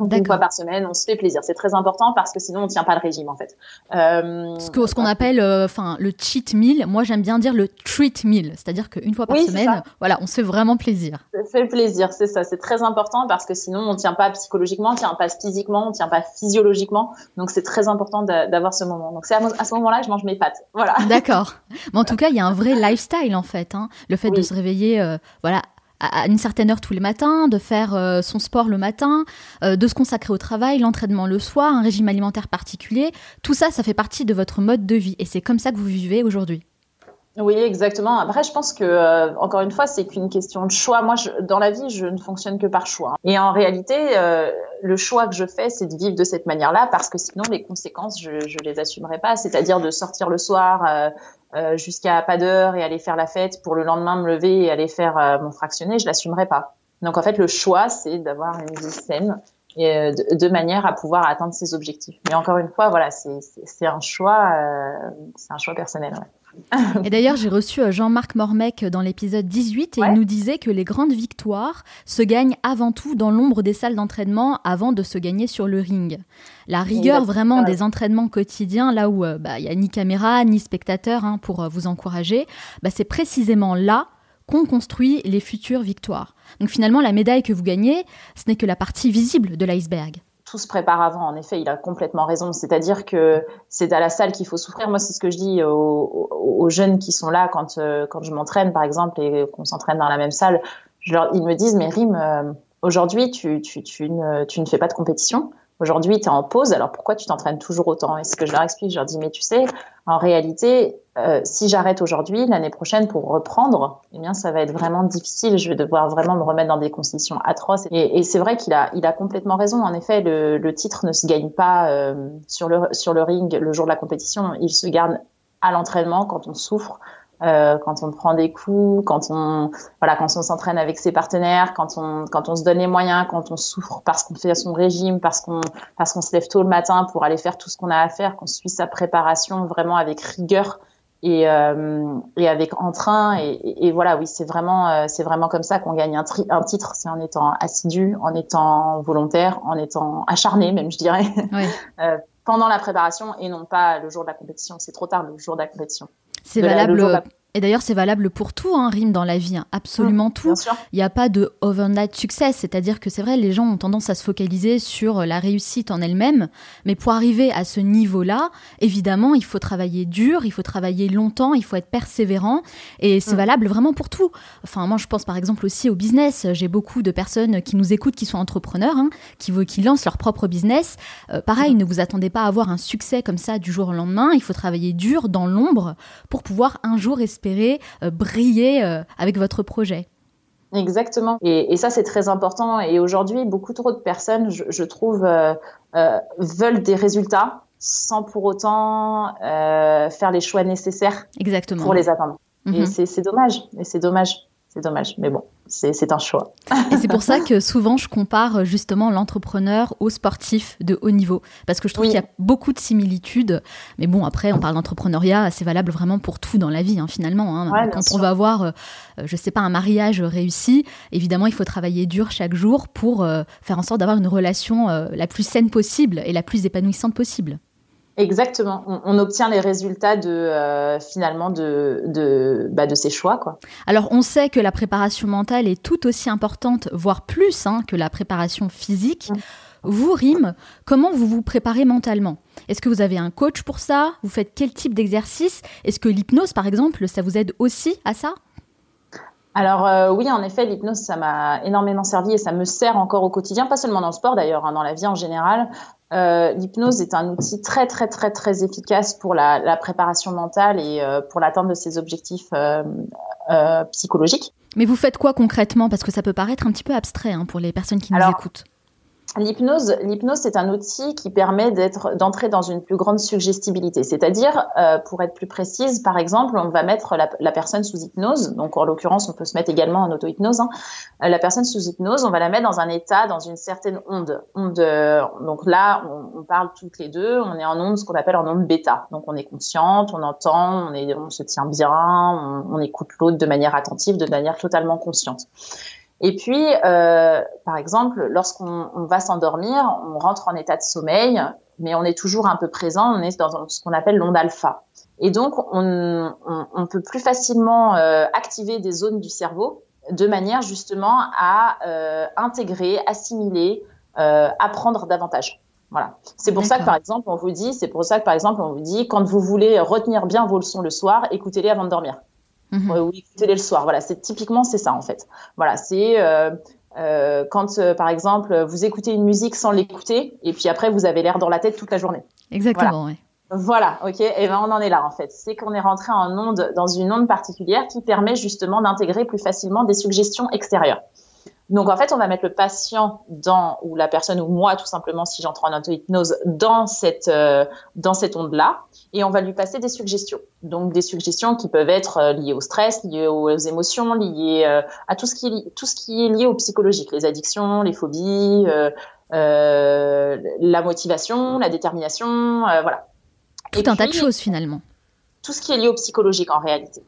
une fois par semaine, on se fait plaisir. C'est très important parce que sinon on tient pas le régime en fait. Euh, ce qu'on ce appelle, euh, enfin le cheat meal. Moi j'aime bien dire le treat meal, c'est-à-dire qu'une fois par semaine, voilà, on se fait vraiment plaisir. Ça fait plaisir, c'est ça. C'est très important parce que sinon on tient pas psychologiquement, on tient pas physiquement, on tient pas physiologiquement. Donc c'est très important d'avoir ce moment. Donc c'est à, ce moment-là que je mange mes pâtes. Voilà. D'accord. Mais en tout cas, il y a un vrai lifestyle en fait. Hein. Le fait de se réveiller, euh, voilà, à une certaine heure tous les matins, de faire euh, son sport le matin, euh, de se consacrer au travail, l'entraînement le soir, un régime alimentaire particulier. Tout ça, ça fait partie de votre mode de vie et c'est comme ça que vous vivez aujourd'hui. Oui, exactement. Après, je pense que euh, encore une fois, c'est qu'une question de choix. Moi, dans la vie, je ne fonctionne que par choix. Et en réalité, le choix que je fais, c'est de vivre de cette manière-là, parce que sinon, les conséquences, je, je les assumerai pas. C'est-à-dire de sortir le soir, euh, jusqu'à pas d'heure et aller faire la fête pour le lendemain me lever et aller faire euh, mon fractionné, je l'assumerai pas. Donc en fait, le choix, c'est d'avoir une vie saine et euh, de, manière à pouvoir atteindre ses objectifs. Mais encore une fois, voilà, c'est un choix, c'est un choix personnel. Ouais. Et d'ailleurs, j'ai reçu euh, Jean-Marc Mormec dans l'épisode 18 et il nous disait que les grandes victoires se gagnent avant tout dans l'ombre des salles d'entraînement avant de se gagner sur le ring. La rigueur vraiment des entraînements quotidiens, là où euh, bah, il n'y a ni caméra ni spectateur hein, pour euh, vous encourager, bah, c'est précisément là qu'on construit les futures victoires. Donc finalement, la médaille que vous gagnez, ce n'est que la partie visible de l'iceberg tout se prépare avant. En effet, il a complètement raison. C'est-à-dire que c'est à la salle qu'il faut souffrir. Moi, c'est ce que je dis aux, jeunes qui sont là quand, euh, quand je m'entraîne, par exemple, et qu'on s'entraîne dans la même salle. Ils me disent, mais Rim, euh, aujourd'hui, tu, tu, tu, ne, tu ne fais pas de compétition. Aujourd'hui, tu es en pause, alors pourquoi tu t'entraînes toujours autant? Et ce que je leur explique, je leur dis, mais tu sais, en réalité, euh, si j'arrête aujourd'hui, l'année prochaine pour reprendre, eh bien, ça va être vraiment difficile. Je vais devoir vraiment me remettre dans des conditions atroces. Et, c'est vrai qu'il a, complètement raison. En effet, le, titre ne se gagne pas euh, sur le ring le jour de la compétition. Il se garde à l'entraînement quand on souffre, euh, quand on prend des coups, quand on voilà, quand on s'entraîne avec ses partenaires, quand on quand on se donne les moyens, quand on souffre parce qu'on fait son régime, parce qu'on parce qu'on se lève tôt le matin pour aller faire tout ce qu'on a à faire, qu'on suit sa préparation vraiment avec rigueur et, euh, et avec entrain et, et, voilà oui c'est vraiment euh, c'est vraiment comme ça qu'on gagne un, un titre c'est en étant assidu en étant volontaire en étant acharné même je dirais oui. euh, pendant la préparation et non pas le jour de la compétition c'est trop tard le jour de la compétition c'est valable. Et d'ailleurs, c'est valable pour tout, hein, rime dans la vie, hein. absolument mmh, tout. Il n'y a pas de overnight success, c'est-à-dire que c'est vrai, les gens ont tendance à se focaliser sur la réussite en elle-même, mais pour arriver à ce niveau-là, évidemment, il faut travailler dur, il faut travailler longtemps, il faut être persévérant, et c'est mmh. valable vraiment pour tout. Enfin, moi, je pense par exemple aussi au business. J'ai beaucoup de personnes qui nous écoutent, qui sont entrepreneurs, hein, qui, qui lancent leur propre business. Euh, pareil, mmh. ne vous attendez pas à avoir un succès comme ça du jour au lendemain. Il faut travailler dur dans l'ombre pour pouvoir un jour espérer euh, briller euh, avec votre projet. Exactement. Et, ça, c'est très important. Et aujourd'hui, beaucoup trop de personnes, je, trouve, euh, veulent des résultats sans pour autant faire les choix nécessaires Exactement. pour les atteindre. Et mhm. c'est dommage. Et c'est dommage. C'est dommage, mais bon, c'est un choix. Et c'est pour ça que souvent je compare euh, justement l'entrepreneur au sportif de haut niveau, parce que je trouve qu'il y a beaucoup de similitudes. Mais bon, après, on parle d'entrepreneuriat, c'est valable vraiment pour tout dans la vie, hein, finalement. Hein. Quand on va avoir, euh, je sais pas, un mariage réussi, évidemment, il faut travailler dur chaque jour pour euh, faire en sorte d'avoir une relation la plus saine possible et la plus épanouissante possible. Exactement. On, obtient les résultats de euh, finalement de de, bah, de ses choix quoi. Alors on sait que la préparation mentale est tout aussi importante, voire plus, hein, que la préparation physique. Vous, Rim, comment vous vous préparez mentalement? Est-ce que vous avez un coach pour ça? Vous faites quel type d'exercice? Est-ce que l'hypnose, par exemple, ça vous aide aussi à ça? Alors euh, oui, en effet, l'hypnose, ça m'a énormément servi et ça me sert encore au quotidien, pas seulement dans le sport d'ailleurs, hein, dans la vie en général. Euh, l'hypnose est un outil très très très très efficace pour la, préparation mentale et euh, pour l'atteinte de ses objectifs euh, psychologiques. Mais vous faites quoi concrètement? Parce que ça peut paraître un petit peu abstrait hein, pour les personnes qui nous écoutent. L'hypnose, l'hypnose, c'est un outil qui permet d'être, d'entrer dans une plus grande suggestibilité. C'est-à-dire, euh, pour être plus précise, par exemple, on va mettre la, la, personne sous hypnose. Donc, en l'occurrence, on peut se mettre également en auto-hypnose. Hein. Euh, la personne sous hypnose, on va la mettre dans un état, dans une certaine onde. onde donc là, on, on, parle toutes les deux. On est en onde, ce qu'on appelle en onde bêta. Donc, on est consciente, on entend, on est, on se tient bien, on, on écoute l'autre de manière attentive, de manière totalement consciente. Et puis, euh, par exemple, lorsqu'on va s'endormir, on rentre en état de sommeil, mais on est toujours un peu présent, on est dans ce qu'on appelle l'onde alpha. Et donc, on, on, on, peut plus facilement euh, activer des zones du cerveau de manière justement à euh, intégrer, assimiler, euh, apprendre davantage. Voilà. C'est pour ça que par exemple, on vous dit, c'est pour ça que par exemple, on vous dit, quand vous voulez retenir bien vos leçons le soir, écoutez-les avant de dormir. Mmh. ou écoutez le soir. Voilà, c'est typiquement c'est ça en fait. Voilà, c'est euh, euh, quand euh, par exemple vous écoutez une musique sans l'écouter et puis après vous avez l'air dans la tête toute la journée. Exactement. Voilà. Voilà, ok, et ben on en est là en fait. C'est qu'on est rentré en onde dans une onde particulière qui permet justement d'intégrer plus facilement des suggestions extérieures. Donc en fait, on va mettre le patient dans ou la personne ou moi tout simplement si j'entre en auto-hypnose dans cette euh, dans cette onde-là et on va lui passer des suggestions. Donc des suggestions qui peuvent être euh, liées au stress, liées aux émotions, liées euh, à tout ce qui est, tout ce qui est lié au psychologique, les addictions, les phobies, la motivation, la détermination, voilà. Tout un tas de choses finalement. Tout ce qui est lié au psychologique en réalité.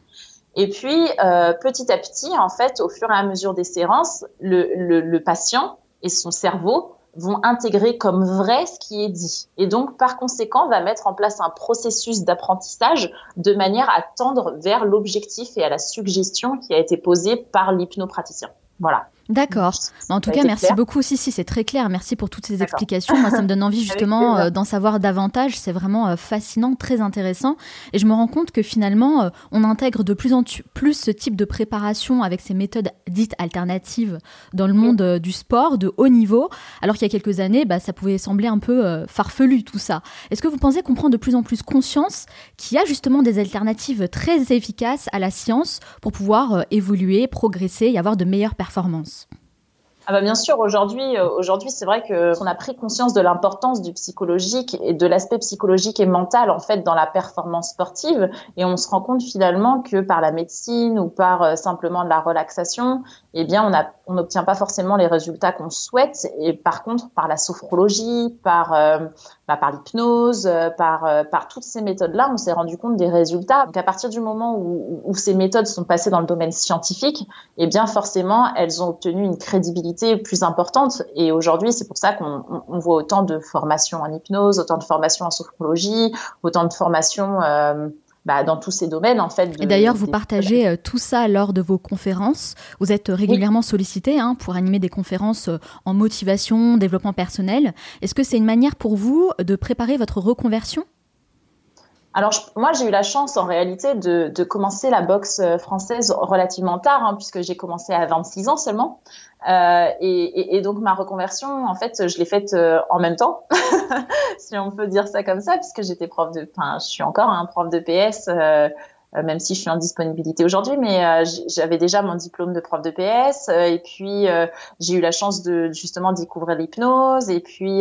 Et puis, euh, petit à petit, en fait, au fur et à mesure des séances, le, le, le, patient et son cerveau vont intégrer comme vrai ce qui est dit. Et donc, par conséquent, va mettre en place un processus d'apprentissage de manière à tendre vers l'objectif et à la suggestion qui a été posée par l'hypnopraticien. Voilà. D'accord. En tout cas, merci beaucoup. Si, si, c'est très clair. Merci pour toutes ces explications. Moi, ça me donne envie justement euh, d'en savoir davantage. C'est vraiment euh, fascinant, très intéressant. Et je me rends compte que finalement, euh, on intègre de plus en plus ce type de préparation avec ces méthodes dites alternatives dans le monde du sport de haut niveau. Alors qu'il y a quelques années, bah, ça pouvait sembler un peu farfelu tout ça. Est-ce que vous pensez qu'on prend de plus en plus conscience qu'il y a justement des alternatives très efficaces à la science pour pouvoir évoluer, progresser et avoir de meilleures performances? Ah bah bien sûr, aujourd'hui, euh, aujourd'hui, c'est vrai que on a pris conscience de l'importance du psychologique et de l'aspect psychologique et mental en fait dans la performance sportive, et on se rend compte finalement que par la médecine ou par euh, simplement de la relaxation, eh bien, on n'obtient pas forcément les résultats qu'on souhaite, et par contre, par la sophrologie, par euh, bah, par l'hypnose, par par toutes ces méthodes-là, on s'est rendu compte des résultats. Donc à partir du moment où, où ces méthodes sont passées dans le domaine scientifique, eh bien forcément, elles ont obtenu une crédibilité plus importante. Et aujourd'hui, c'est pour ça qu'on voit autant de formations en hypnose, autant de formations en sophrologie, autant de formations euh, bah, dans tous ces domaines en fait. et d'ailleurs, vous partagez euh, tout ça lors de vos conférences. Vous êtes régulièrement sollicité hein, pour animer des conférences euh, en motivation, développement personnel. Est-ce que c'est une manière pour vous de préparer votre reconversion? Alors moi j'ai eu la chance en réalité de, de, commencer la boxe française relativement tard, hein, puisque j'ai commencé à 26 ans seulement. Euh, et, et, et, donc ma reconversion, en fait, je l'ai faite euh, en même temps, si on peut dire ça comme ça, puisque j'étais prof de, enfin, je suis encore un prof de PS, euh, même si je suis en disponibilité aujourd'hui, mais j'avais déjà mon diplôme de prof de PS, et puis j'ai eu la chance de justement découvrir l'hypnose, et puis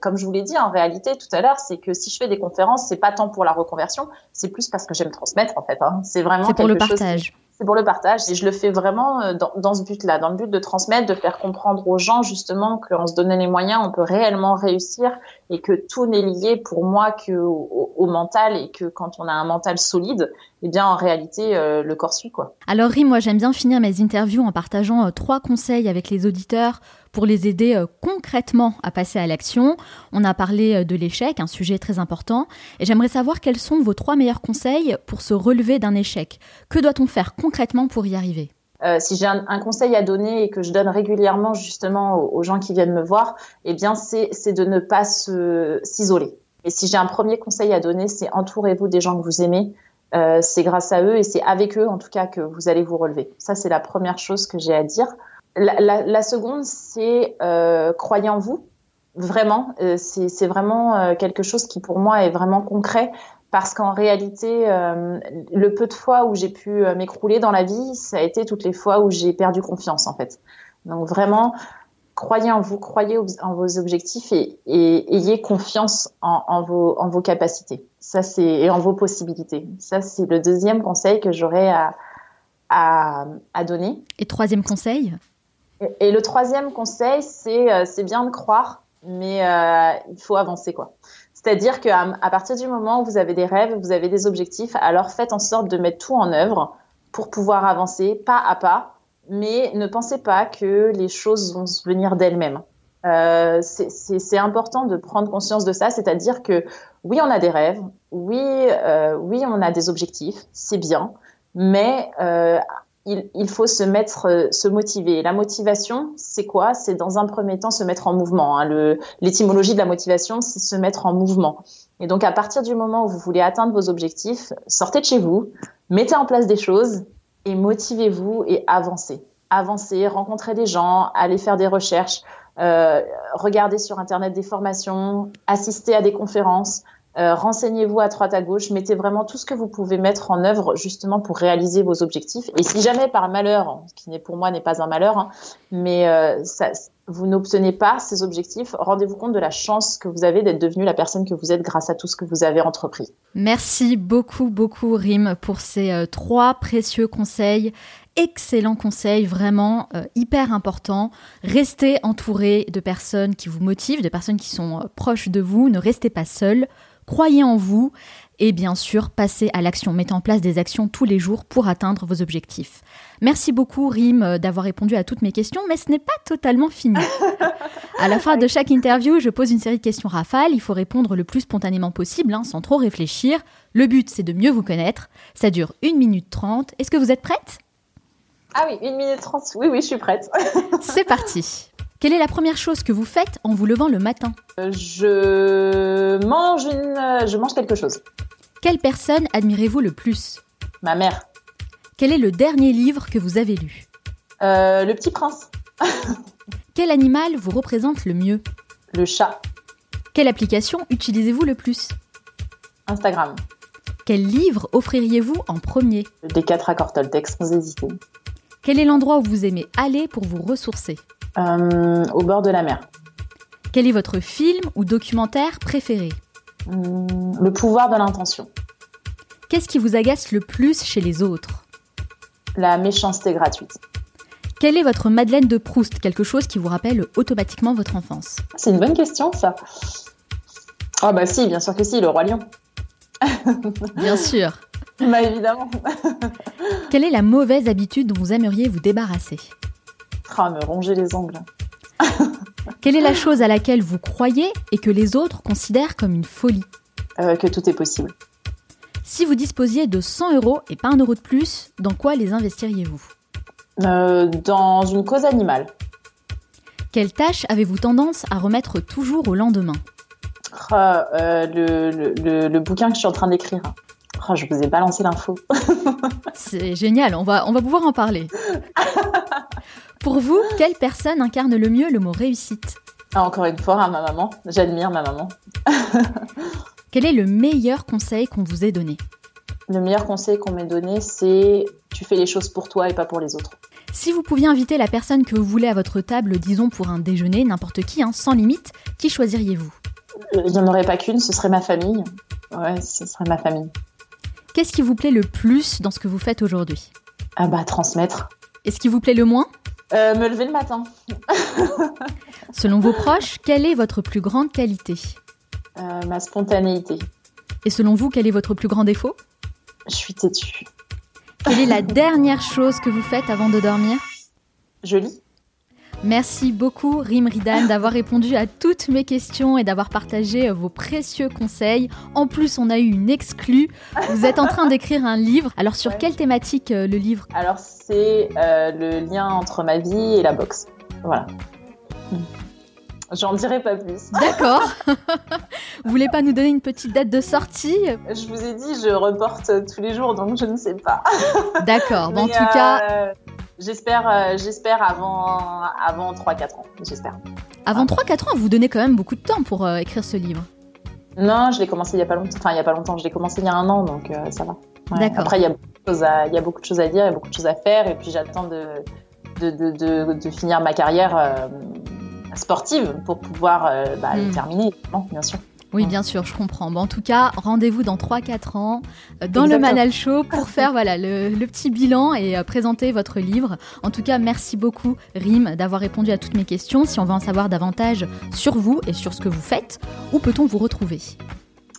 comme je vous l'ai dit en réalité tout à l'heure, c'est que si je fais des conférences, c'est pas tant pour la reconversion, c'est plus parce que j'aime transmettre en fait. Hein. C'est vraiment c'est pour le partage c'est pour le partage et je le fais vraiment euh, dans, ce but-là, dans le but de transmettre, de faire comprendre aux gens justement qu'en se donnant les moyens, on peut réellement réussir et que tout n'est lié pour moi que au, mental et que quand on a un mental solide, eh bien en réalité euh, le corps suit quoi. Alors Rim, moi j'aime bien finir mes interviews en partageant euh, trois conseils avec les auditeurs pour les aider euh, concrètement à passer à l'action. On a parlé de l'échec, un sujet très important, et j'aimerais savoir quels sont vos trois meilleurs conseils pour se relever d'un échec. Que doit-on faire concrètement pour y arriver? Euh, si j'ai un, conseil à donner et que je donne régulièrement justement aux, gens qui viennent me voir, eh bien c'est de ne pas s'isoler. Et si j'ai un premier conseil à donner, c'est entourez-vous des gens que vous aimez. Euh, c'est grâce à eux et c'est avec eux en tout cas que vous allez vous relever. Ça c'est la première chose que j'ai à dire. La, la, la seconde c'est euh, croyez en vous. Vraiment, euh, c'est vraiment euh, quelque chose qui pour moi est vraiment concret parce qu'en réalité, euh, le peu de fois où j'ai pu m'écrouler dans la vie, ça a été toutes les fois où j'ai perdu confiance en fait. Donc vraiment, croyez en vous, croyez en vos objectifs et, ayez confiance en, vos, en vos capacités. Ça, c'est et en vos possibilités. Ça, c'est le deuxième conseil que j'aurais à, à, donner. Et troisième conseil? Et, le troisième conseil, c'est euh, bien de croire, mais euh, il faut avancer quoi. C'est-à-dire qu'à à partir du moment où vous avez des rêves, vous avez des objectifs, alors faites en sorte de mettre tout en œuvre pour pouvoir avancer pas à pas mais ne pensez pas que les choses vont venir d'elles-mêmes. Euh, c'est important de prendre conscience de ça, c'est-à-dire que oui, on a des rêves, oui, oui, on a des objectifs, c'est bien, mais il, il, faut se mettre, euh, se motiver. La motivation, c'est quoi? C'est dans un premier temps se mettre en mouvement. Hein. L'étymologie de la motivation, c'est se mettre en mouvement. Et donc, à partir du moment où vous voulez atteindre vos objectifs, sortez de chez vous, mettez en place des choses et motivez-vous et avancez. Avancez, rencontrez des gens, allez faire des recherches, euh, regardez sur Internet des formations, assistez à des conférences, euh, renseignez-vous à droite à gauche, mettez vraiment tout ce que vous pouvez mettre en œuvre justement pour réaliser vos objectifs. Et si jamais par malheur, ce qui pour moi n'est pas un malheur, hein, mais euh, vous n'obtenez pas ces objectifs, rendez-vous compte de la chance que vous avez d'être devenu la personne que vous êtes grâce à tout ce que vous avez entrepris. Merci beaucoup, beaucoup, Rim, pour ces euh, trois précieux conseils. Excellent conseil, vraiment hyper important. Restez entouré de personnes qui vous motivent, de personnes qui sont proches de vous. Ne restez pas seul. Croyez en vous et bien sûr, passez à l'action. Mettez en place des actions tous les jours pour atteindre vos objectifs. Merci beaucoup, Rim, euh, d'avoir répondu à toutes mes questions, mais ce n'est pas totalement fini. à la fin de chaque interview, je pose une série de questions rafales. Il faut répondre le plus spontanément possible, hein, sans trop réfléchir. Le but, c'est de mieux vous connaître. Ça dure 1 minute 30. Est-ce que vous êtes prête? Ah oui, 1 minute 30. Oui, oui, je suis prête. c'est parti. Quelle est la première chose que vous faites en vous levant le matin euh, Je mange une, euh, je mange quelque chose. Quelle personne admirez-vous le plus Ma mère. Quel est le dernier livre que vous avez lu euh, Le Petit Prince. Quel animal vous représente le mieux Le chat. Quelle application utilisez-vous le plus Instagram. Quel livre offririez-vous en premier Les quatre accords Toltec sans hésiter. Quel est l'endroit où vous aimez aller pour vous ressourcer au bord de la mer. Quel est votre film ou documentaire préféré hum, Le pouvoir de l'intention. Qu'est-ce qui vous agace le plus chez les autres La méchanceté gratuite. Quelle est votre Madeleine de Proust Quelque chose qui vous rappelle automatiquement votre enfance C'est une bonne question, ça. Ah bah si, bien sûr que si, le roi lion. bien sûr. Bah évidemment. Quelle est la mauvaise habitude dont vous aimeriez vous débarrasser ah, me ronger les ongles. Quelle est la chose à laquelle vous croyez et que les autres considèrent comme une folie euh, Que tout est possible. Si vous disposiez de 100 euros et pas un euro de plus, dans quoi les investiriez-vous euh, Dans une cause animale. Quelle tâche avez-vous tendance à remettre toujours au lendemain ah, euh, le, bouquin que je suis en train d'écrire. Oh, je vous ai balancé l'info. C'est génial, on va, on va pouvoir en parler. Pour vous, quelle personne incarne le mieux le mot réussite? Ah, Encore une fois, ma maman. J'admire ma maman. Quel est le meilleur conseil qu'on vous ait donné? Le meilleur conseil qu'on m'ait donné, c'est tu fais les choses pour toi et pas pour les autres. Si vous pouviez inviter la personne que vous voulez à votre table, disons pour un déjeuner, n'importe qui, hein, sans limite, qui choisiriez-vous? Il n'y en aurait pas qu'une, ce serait ma famille. Ouais, ce serait ma famille. Qu'est-ce qui vous plaît le plus dans ce que vous faites aujourd'hui? Ah bah transmettre. Et ce qui vous plaît le moins? Euh, me lever le matin. Selon vos proches, quelle est votre plus grande qualité? Euh, Ma spontanéité. Et selon vous, quel est votre plus grand défaut? Je suis têtue. Quelle est la dernière chose que vous faites avant de dormir? Je lis. Merci beaucoup Rim Ridan d'avoir répondu à toutes mes questions et d'avoir partagé vos précieux conseils. En plus, on a eu une exclue. Vous êtes en train d'écrire un livre. Alors sur quelle thématique euh, le livre? Alors c'est euh, le lien entre ma vie et la boxe. Voilà. Hmm. J'en dirai pas plus. D'accord. vous voulez pas nous donner une petite date de sortie? Je vous ai dit, je reporte tous les jours, donc je ne sais pas. D'accord. en tout cas, euh, J'espère, euh, j'espère avant, avant 3-4 ans. J'espère. Avant 3-4 ans, vous donnez quand même beaucoup de temps pour euh, écrire ce livre. Non, je l'ai commencé il y a pas longtemps. Enfin, il y a pas longtemps. Je l'ai commencé il y a un an, donc euh, ça va. D'accord. Après, il y a beaucoup de choses à, il y a beaucoup de choses à dire, il y a beaucoup de choses à faire, et puis j'attends de de, de, de, finir ma carrière sportive pour pouvoir bah, le hmm. terminer, bien sûr. Oui, bien sûr, je comprends. Bon, en tout cas, rendez-vous dans 3-4 ans euh, dans le Manal Show pour faire voilà, le, petit bilan et euh, présenter votre livre. En tout cas, merci beaucoup, Rim, d'avoir répondu à toutes mes questions. Si on veut en savoir davantage sur vous et sur ce que vous faites, où peut-on vous retrouver?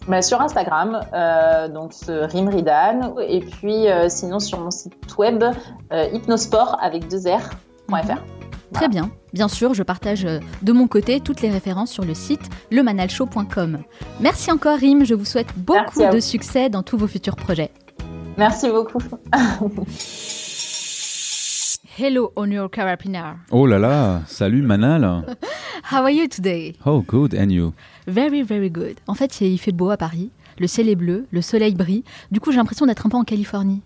Bah, sur Instagram, euh, donc Rim Ridan, et puis sinon sur mon site web hypnosport avec deux R.fr. Très bien. Bien sûr, je partage euh, de mon côté toutes les références sur le site lemanalshow.com. Merci encore, Rim. Je vous souhaite beaucoup de succès dans tous vos futurs projets. Merci beaucoup. Hello, on your carabiner. Oh là là, salut Manal. How are you today? Oh, good, and you? Very, very good. En fait, il fait beau à Paris. Le ciel est bleu, le soleil brille. Du coup, j'ai l'impression d'être un peu en Californie.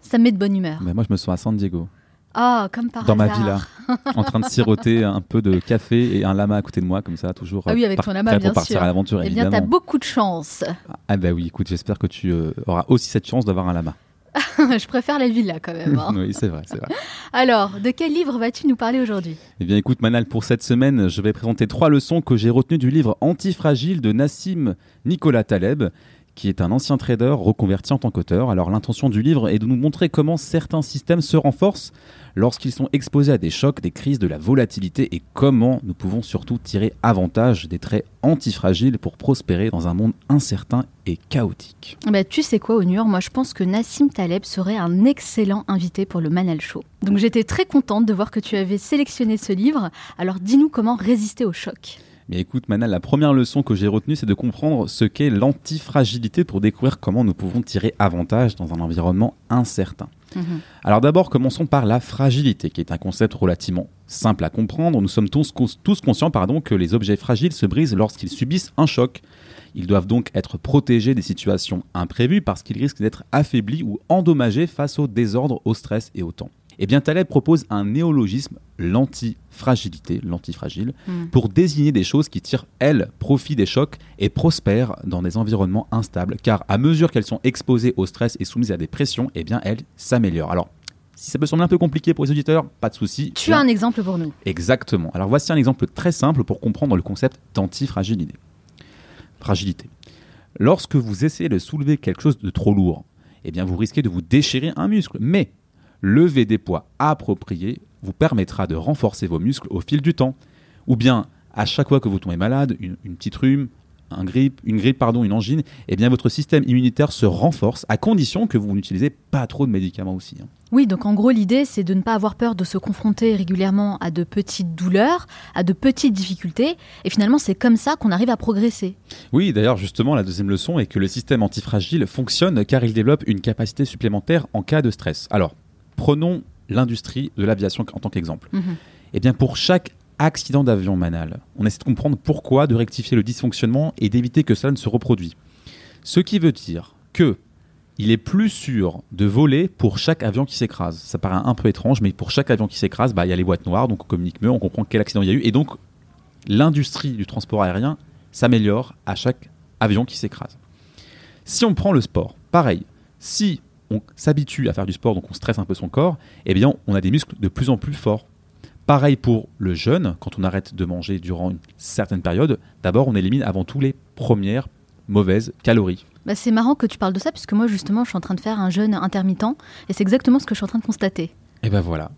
Ça me met de bonne humeur. Mais moi, je me sens à San Diego. Ah, comme par Dans ma villa, en train de siroter un peu de café et un lama à côté de moi, comme ça, toujours. Ah oui, avec ton lama, bien pour partir à l'aventure, Eh bien, t'as beaucoup de chance. Ah, bah oui, écoute, j'espère que tu euh, auras aussi cette chance d'avoir un lama. je préfère la villa quand même. Hein. oui, c'est vrai, c'est vrai. Alors, de quel livre vas-tu nous parler aujourd'hui? Eh bien, écoute, Manal, pour cette semaine, je vais présenter trois leçons que j'ai retenues du livre Antifragile de Nassim Nicolas Taleb qui est un ancien trader reconverti en tant qu'auteur. Alors l'intention du livre est de nous montrer comment certains systèmes se renforcent lorsqu'ils sont exposés à des chocs, des crises, de la volatilité et comment nous pouvons surtout tirer avantage des traits antifragiles pour prospérer dans un monde incertain et chaotique. Bah, tu sais quoi, Onur? Moi, je pense que Nassim Taleb serait un excellent invité pour le Manal Show. Donc, j'étais très contente de voir que tu avais sélectionné ce livre. Alors, dis-nous comment résister au choc. Mais écoute, Manal, la première leçon que j'ai retenue, c'est de comprendre ce qu'est l'antifragilité pour découvrir comment nous pouvons tirer avantage dans un environnement incertain. Mhm. Alors d'abord, commençons par la fragilité, qui est un concept relativement simple à comprendre. Nous sommes tous, conscients pardon, que les objets fragiles se brisent lorsqu'ils subissent un choc. Ils doivent donc être protégés des situations imprévues parce qu'ils risquent d'être affaiblis ou endommagés face au désordre, au stress et au temps. Eh bien, Taleb propose un néologisme, l'antifragilité, l'antifragile, hmm. pour désigner des choses qui tirent, elles, profit des chocs et prospèrent dans des environnements instables, car à mesure qu'elles sont exposées au stress et soumises à des pressions, eh bien, elles s'améliorent. Alors, si ça peut sembler un peu compliqué pour les auditeurs, pas de souci. Tu as un exemple pour nous. Exactement. Alors voici un exemple très simple pour comprendre le concept d'antifragilité. Fragilité. Lorsque vous essayez de soulever quelque chose de trop lourd, eh bien vous risquez de vous déchirer un muscle. Mais lever des poids appropriés vous permettra de renforcer vos muscles au fil du temps. Ou bien, à chaque fois que vous tombez malade, une, petite rhume, un grippe, une grippe, pardon, une angine, eh bien votre système immunitaire se renforce à condition que vous n'utilisez pas trop de médicaments aussi. Hein. Oui, donc en gros l'idée c'est de ne pas avoir peur de se confronter régulièrement à de petites douleurs, à de petites difficultés, et finalement c'est comme ça qu'on arrive à progresser. Oui, d'ailleurs justement la deuxième leçon est que le système antifragile fonctionne car il développe une capacité supplémentaire en cas de stress. Alors, Prenons l'industrie de l'aviation en tant qu'exemple. Mhm. Eh bien, pour chaque accident d'avion manal, on essaie de comprendre pourquoi, de rectifier le dysfonctionnement et d'éviter que cela ne se reproduise. Ce qui veut dire que il est plus sûr de voler pour chaque avion qui s'écrase. Ça paraît un peu étrange, mais pour chaque avion qui s'écrase, bah, il y a les boîtes noires, donc on communique mieux, on comprend quel accident il y a eu, et donc l'industrie du transport aérien s'améliore à chaque avion qui s'écrase. Si on prend le sport, pareil, si on s'habitue à faire du sport, donc on stresse un peu son corps, eh bien on a des muscles de plus en plus forts. Pareil pour le jeûne, quand on arrête de manger durant une certaine période, d'abord on élimine avant tout les premières mauvaises calories. Bah c'est marrant que tu parles de ça, puisque moi justement je suis en train de faire un jeûne intermittent, et c'est exactement ce que je suis en train de constater. Et eh ben voilà,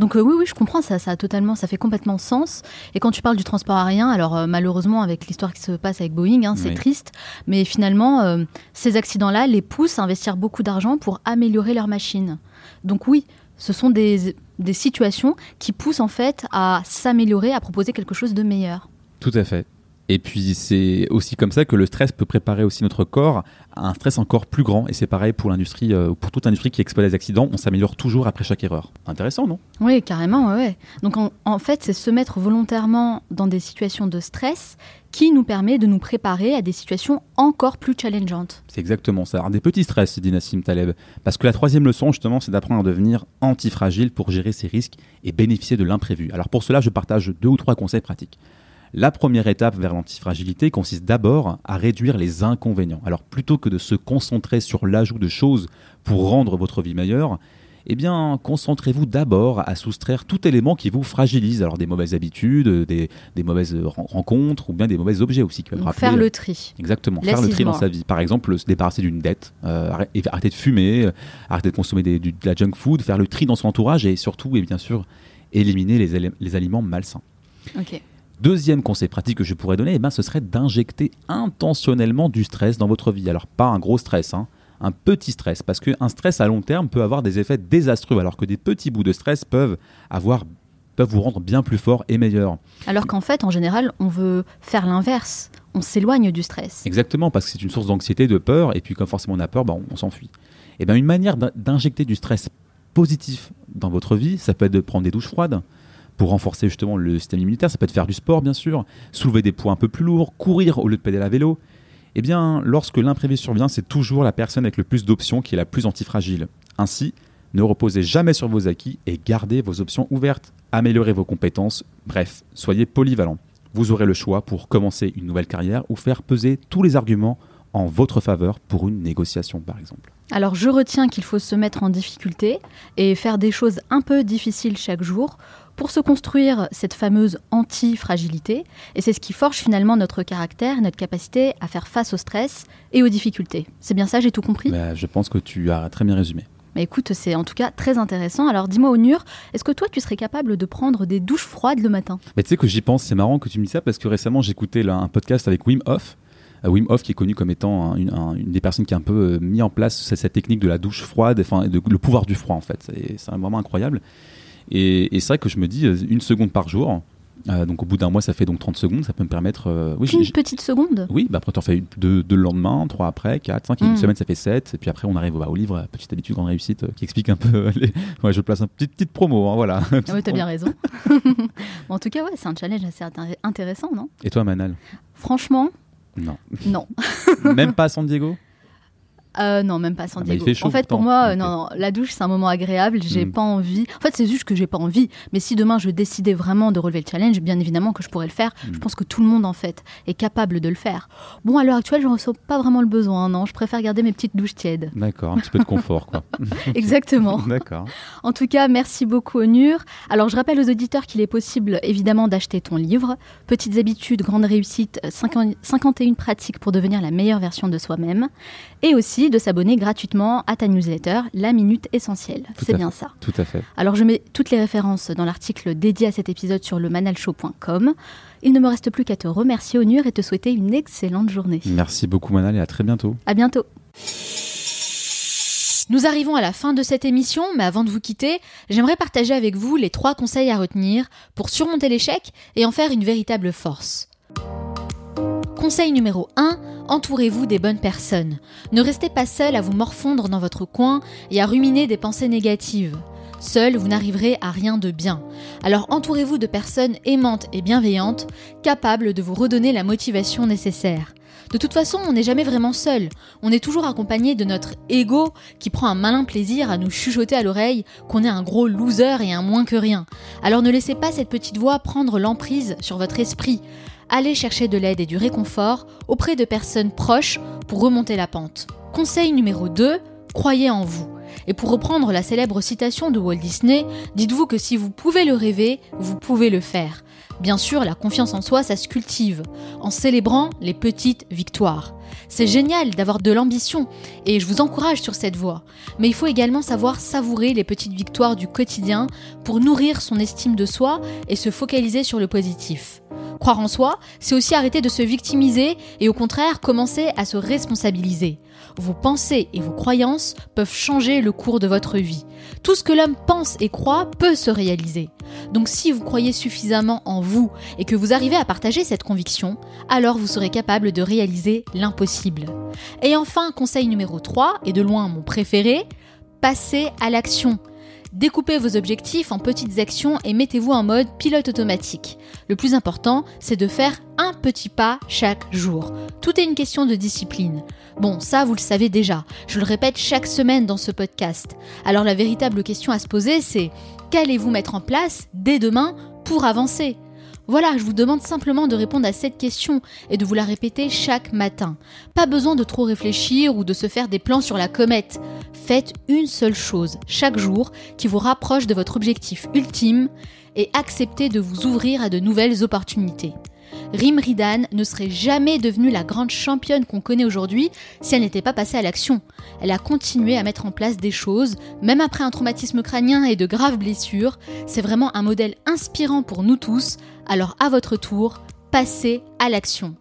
donc euh, oui, oui, je comprends, ça, ça a totalement, ça fait complètement sens. Et quand tu parles du transport aérien, alors euh, malheureusement avec l'histoire qui se passe avec Boeing, hein, c'est triste, mais finalement euh, ces accidents-là les poussent à investir beaucoup d'argent pour améliorer leur machine. Donc oui, ce sont des, des situations qui poussent en fait à s'améliorer, à proposer quelque chose de meilleur. Tout à fait. Et puis c'est aussi comme ça que le stress peut préparer aussi notre corps à un stress encore plus grand. Et c'est pareil pour l'industrie, euh, pour toute industrie qui exploite les accidents, on s'améliore toujours après chaque erreur. Intéressant, non? Oui, carrément, ouais. Donc en, fait, c'est se mettre volontairement dans des situations de stress qui nous permet de nous préparer à des situations encore plus challengeantes. C'est exactement ça. des petits stress, dit Nassim Taleb. Parce que la troisième leçon, justement, c'est d'apprendre à devenir antifragile pour gérer ses risques et bénéficier de l'imprévu. Alors pour cela, je partage deux ou trois conseils pratiques. La première étape vers l'antifragilité consiste d'abord à réduire les inconvénients. Alors plutôt que de se concentrer sur l'ajout de choses pour rendre votre vie meilleure, eh bien, concentrez-vous d'abord à soustraire tout élément qui vous fragilise. Alors, des mauvaises habitudes, des, mauvaises rencontres ou bien des mauvais objets aussi. Qui faire le tri. Exactement, faire le tri dans sa vie. Par exemple, se débarrasser d'une dette, euh, arrêter de fumer, euh, arrêter de consommer de la junk food, faire le tri dans son entourage et surtout, et bien sûr, éliminer les, les aliments malsains. Deuxième conseil pratique que je pourrais donner, eh ben, ce serait d'injecter intentionnellement du stress dans votre vie. Alors, pas un gros stress, hein, un petit stress, parce qu'un stress à long terme peut avoir des effets désastreux, alors que des petits bouts de stress peuvent avoir peuvent vous rendre bien plus fort et meilleur. Alors qu'en fait, en général, on veut faire l'inverse. On s'éloigne du stress. Exactement, parce que c'est une source d'anxiété, de peur, et puis comme forcément on a peur, ben, on, s'enfuit. Et eh bien une manière d'injecter du stress positif dans votre vie, ça peut être de prendre des douches froides pour renforcer justement le système immunitaire, ça peut être faire du sport bien sûr, soulever des poids un peu plus lourds, courir au lieu de pédaler à vélo, eh bien, lorsque l'imprévu survient, c'est toujours la personne avec le plus d'options qui est la plus antifragile. Ainsi, ne reposez jamais sur vos acquis et gardez vos options ouvertes. Améliorez vos compétences. Bref, soyez polyvalent. Vous aurez le choix pour commencer une nouvelle carrière ou faire peser tous les arguments en votre faveur pour une négociation, par exemple. Alors je retiens qu'il faut se mettre en difficulté et faire des choses un peu difficiles chaque jour pour se construire cette fameuse anti-fragilité. Et c'est ce qui forge finalement notre caractère, notre capacité à faire face au stress et aux difficultés. C'est bien ça, j'ai tout compris? Bah, Je pense que tu as très bien résumé. Mais écoute, c'est en tout cas très intéressant. Alors dis-moi, Onur, est-ce que toi, tu serais capable de prendre des douches froides le matin? Mais Tu sais que j'y pense, c'est marrant que tu me dises ça parce que récemment, j'écoutais un podcast avec Wim Hof. Euh, Wim Hof qui est connu comme étant une, des personnes qui a un peu euh, mis en place cette, technique de la douche froide, enfin le pouvoir du froid en fait. C'est vraiment incroyable. Et, c'est vrai que je me dis euh, une seconde par jour. Euh, donc au bout d'un mois, ça fait donc 30 secondes, ça peut me permettre... Euh, oui, une petite seconde? Oui, bah après tu en fais deux, le lendemain, trois après, quatre, cinq, une hmm. semaine ça fait sept, et puis après on arrive bah, au livre Petite habitude, grande réussite, qui explique un peu... Les... Ouais, je place une petite, petite promo, hein, voilà. Ah oui, t'as bien raison. en tout cas, ouais, c'est un challenge assez intéressant, non? Et toi, Manal? Franchement Non. Non. Même pas à San Diego? Euh, non, même pas San ah bah, Diego. en fait, pour moi, non, la douche, c'est un moment agréable. J'ai hmm. pas envie. En fait, c'est juste que j'ai pas envie. Mais si demain je décidais vraiment de relever le challenge, bien évidemment que je pourrais le faire. Je hmm. pense que tout le monde, en fait, est capable de le faire. Bon, à l'heure actuelle, je ressens pas vraiment le besoin. Non, je préfère garder mes petites douches tièdes. D'accord, un petit peu de confort, quoi. Exactement. D'accord. En tout cas, merci beaucoup, Onur. Alors, je rappelle aux auditeurs qu'il est possible, évidemment, d'acheter ton livre, Petites habitudes, grandes réussites, 51 pratiques pour devenir la meilleure version de soi-même et aussi de s'abonner gratuitement à ta newsletter, La Minute Essentielle. C'est bien ça. Tout à fait. Alors je mets toutes les références dans l'article dédié à cet épisode sur le manalshow.com. Il ne me reste plus qu'à te remercier, Onur, et te souhaiter une excellente journée. Merci beaucoup, Manal, et à très bientôt. À bientôt. Nous arrivons à la fin de cette émission, mais avant de vous quitter, j'aimerais partager avec vous les trois conseils à retenir pour surmonter l'échec et en faire une véritable force. Conseil numéro 1, entourez-vous des bonnes personnes. Ne restez pas seul à vous morfondre dans votre coin et à ruminer des pensées négatives. Seul, vous n'arriverez à rien de bien. Alors entourez-vous de personnes aimantes et bienveillantes, capables de vous redonner la motivation nécessaire. De toute façon, on n'est jamais vraiment seul. On est toujours accompagné de notre ego qui prend un malin plaisir à nous chuchoter à l'oreille qu'on est un gros loser et un moins que rien. Alors ne laissez pas cette petite voix prendre l'emprise sur votre esprit allez chercher de l'aide et du réconfort auprès de personnes proches pour remonter la pente. Conseil numéro 2, croyez en vous. Et pour reprendre la célèbre citation de Walt Disney, dites-vous que si vous pouvez le rêver, vous pouvez le faire. Bien sûr, la confiance en soi, ça se cultive, en célébrant les petites victoires. C'est génial d'avoir de l'ambition, et je vous encourage sur cette voie. Mais il faut également savoir savourer les petites victoires du quotidien pour nourrir son estime de soi et se focaliser sur le positif. Croire en soi, c'est aussi arrêter de se victimiser et au contraire commencer à se responsabiliser. Vos pensées et vos croyances peuvent changer le cours de votre vie. Tout ce que l'homme pense et croit peut se réaliser. Donc si vous croyez suffisamment en vous et que vous arrivez à partager cette conviction, alors vous serez capable de réaliser l'impossible. Et enfin, conseil numéro 3, et de loin mon préféré, passez à l'action. Découpez vos objectifs en petites actions et mettez-vous en mode pilote automatique. Le plus important, c'est de faire un petit pas chaque jour. Tout est une question de discipline. Bon, ça, vous le savez déjà. Je le répète chaque semaine dans ce podcast. Alors la véritable question à se poser, c'est qu'allez-vous mettre en place dès demain pour avancer? Voilà, je vous demande simplement de répondre à cette question et de vous la répéter chaque matin. Pas besoin de trop réfléchir ou de se faire des plans sur la comète. Faites une seule chose chaque jour qui vous rapproche de votre objectif ultime et acceptez de vous ouvrir à de nouvelles opportunités. Rim Ridan ne serait jamais devenue la grande championne qu'on connaît aujourd'hui si elle n'était pas passée à l'action. Elle a continué à mettre en place des choses, même après un traumatisme crânien et de graves blessures. C'est vraiment un modèle inspirant pour nous tous. Alors à votre tour, passez à l'action.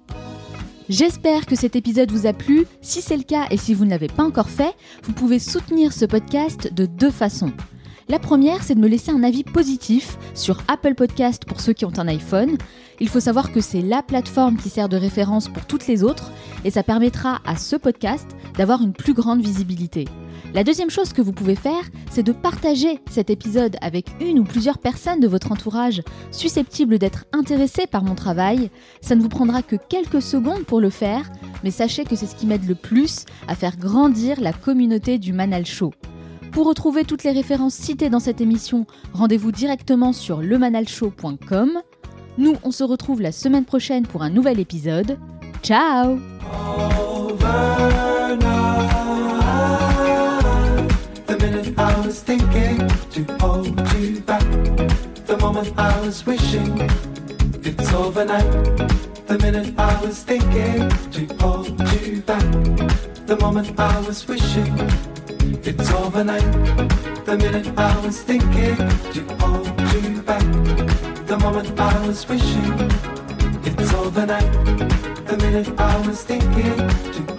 J'espère que cet épisode vous a plu. Si c'est le cas et si vous ne l'avez pas encore fait, vous pouvez soutenir ce podcast de deux façons. La première, c'est de me laisser un avis positif sur Apple Podcast pour ceux qui ont un iPhone. Il faut savoir que c'est la plateforme qui sert de référence pour toutes les autres et ça permettra à ce podcast d'avoir une plus grande visibilité. La deuxième chose que vous pouvez faire, c'est de partager cet épisode avec une ou plusieurs personnes de votre entourage susceptibles d'être intéressées par mon travail. Ça ne vous prendra que quelques secondes pour le faire, mais sachez que c'est ce qui m'aide le plus à faire grandir la communauté du Manal Show. Pour retrouver toutes les références citées dans cette émission, rendez-vous directement sur lemanalshow.com. Nous, on se retrouve la semaine prochaine pour un nouvel épisode. Ciao It's overnight. The minute I was thinking to hold you back. The moment I was wishing. It's overnight. The minute I was thinking to hold The moment I was wishing it's overnight. The minute I was thinking to.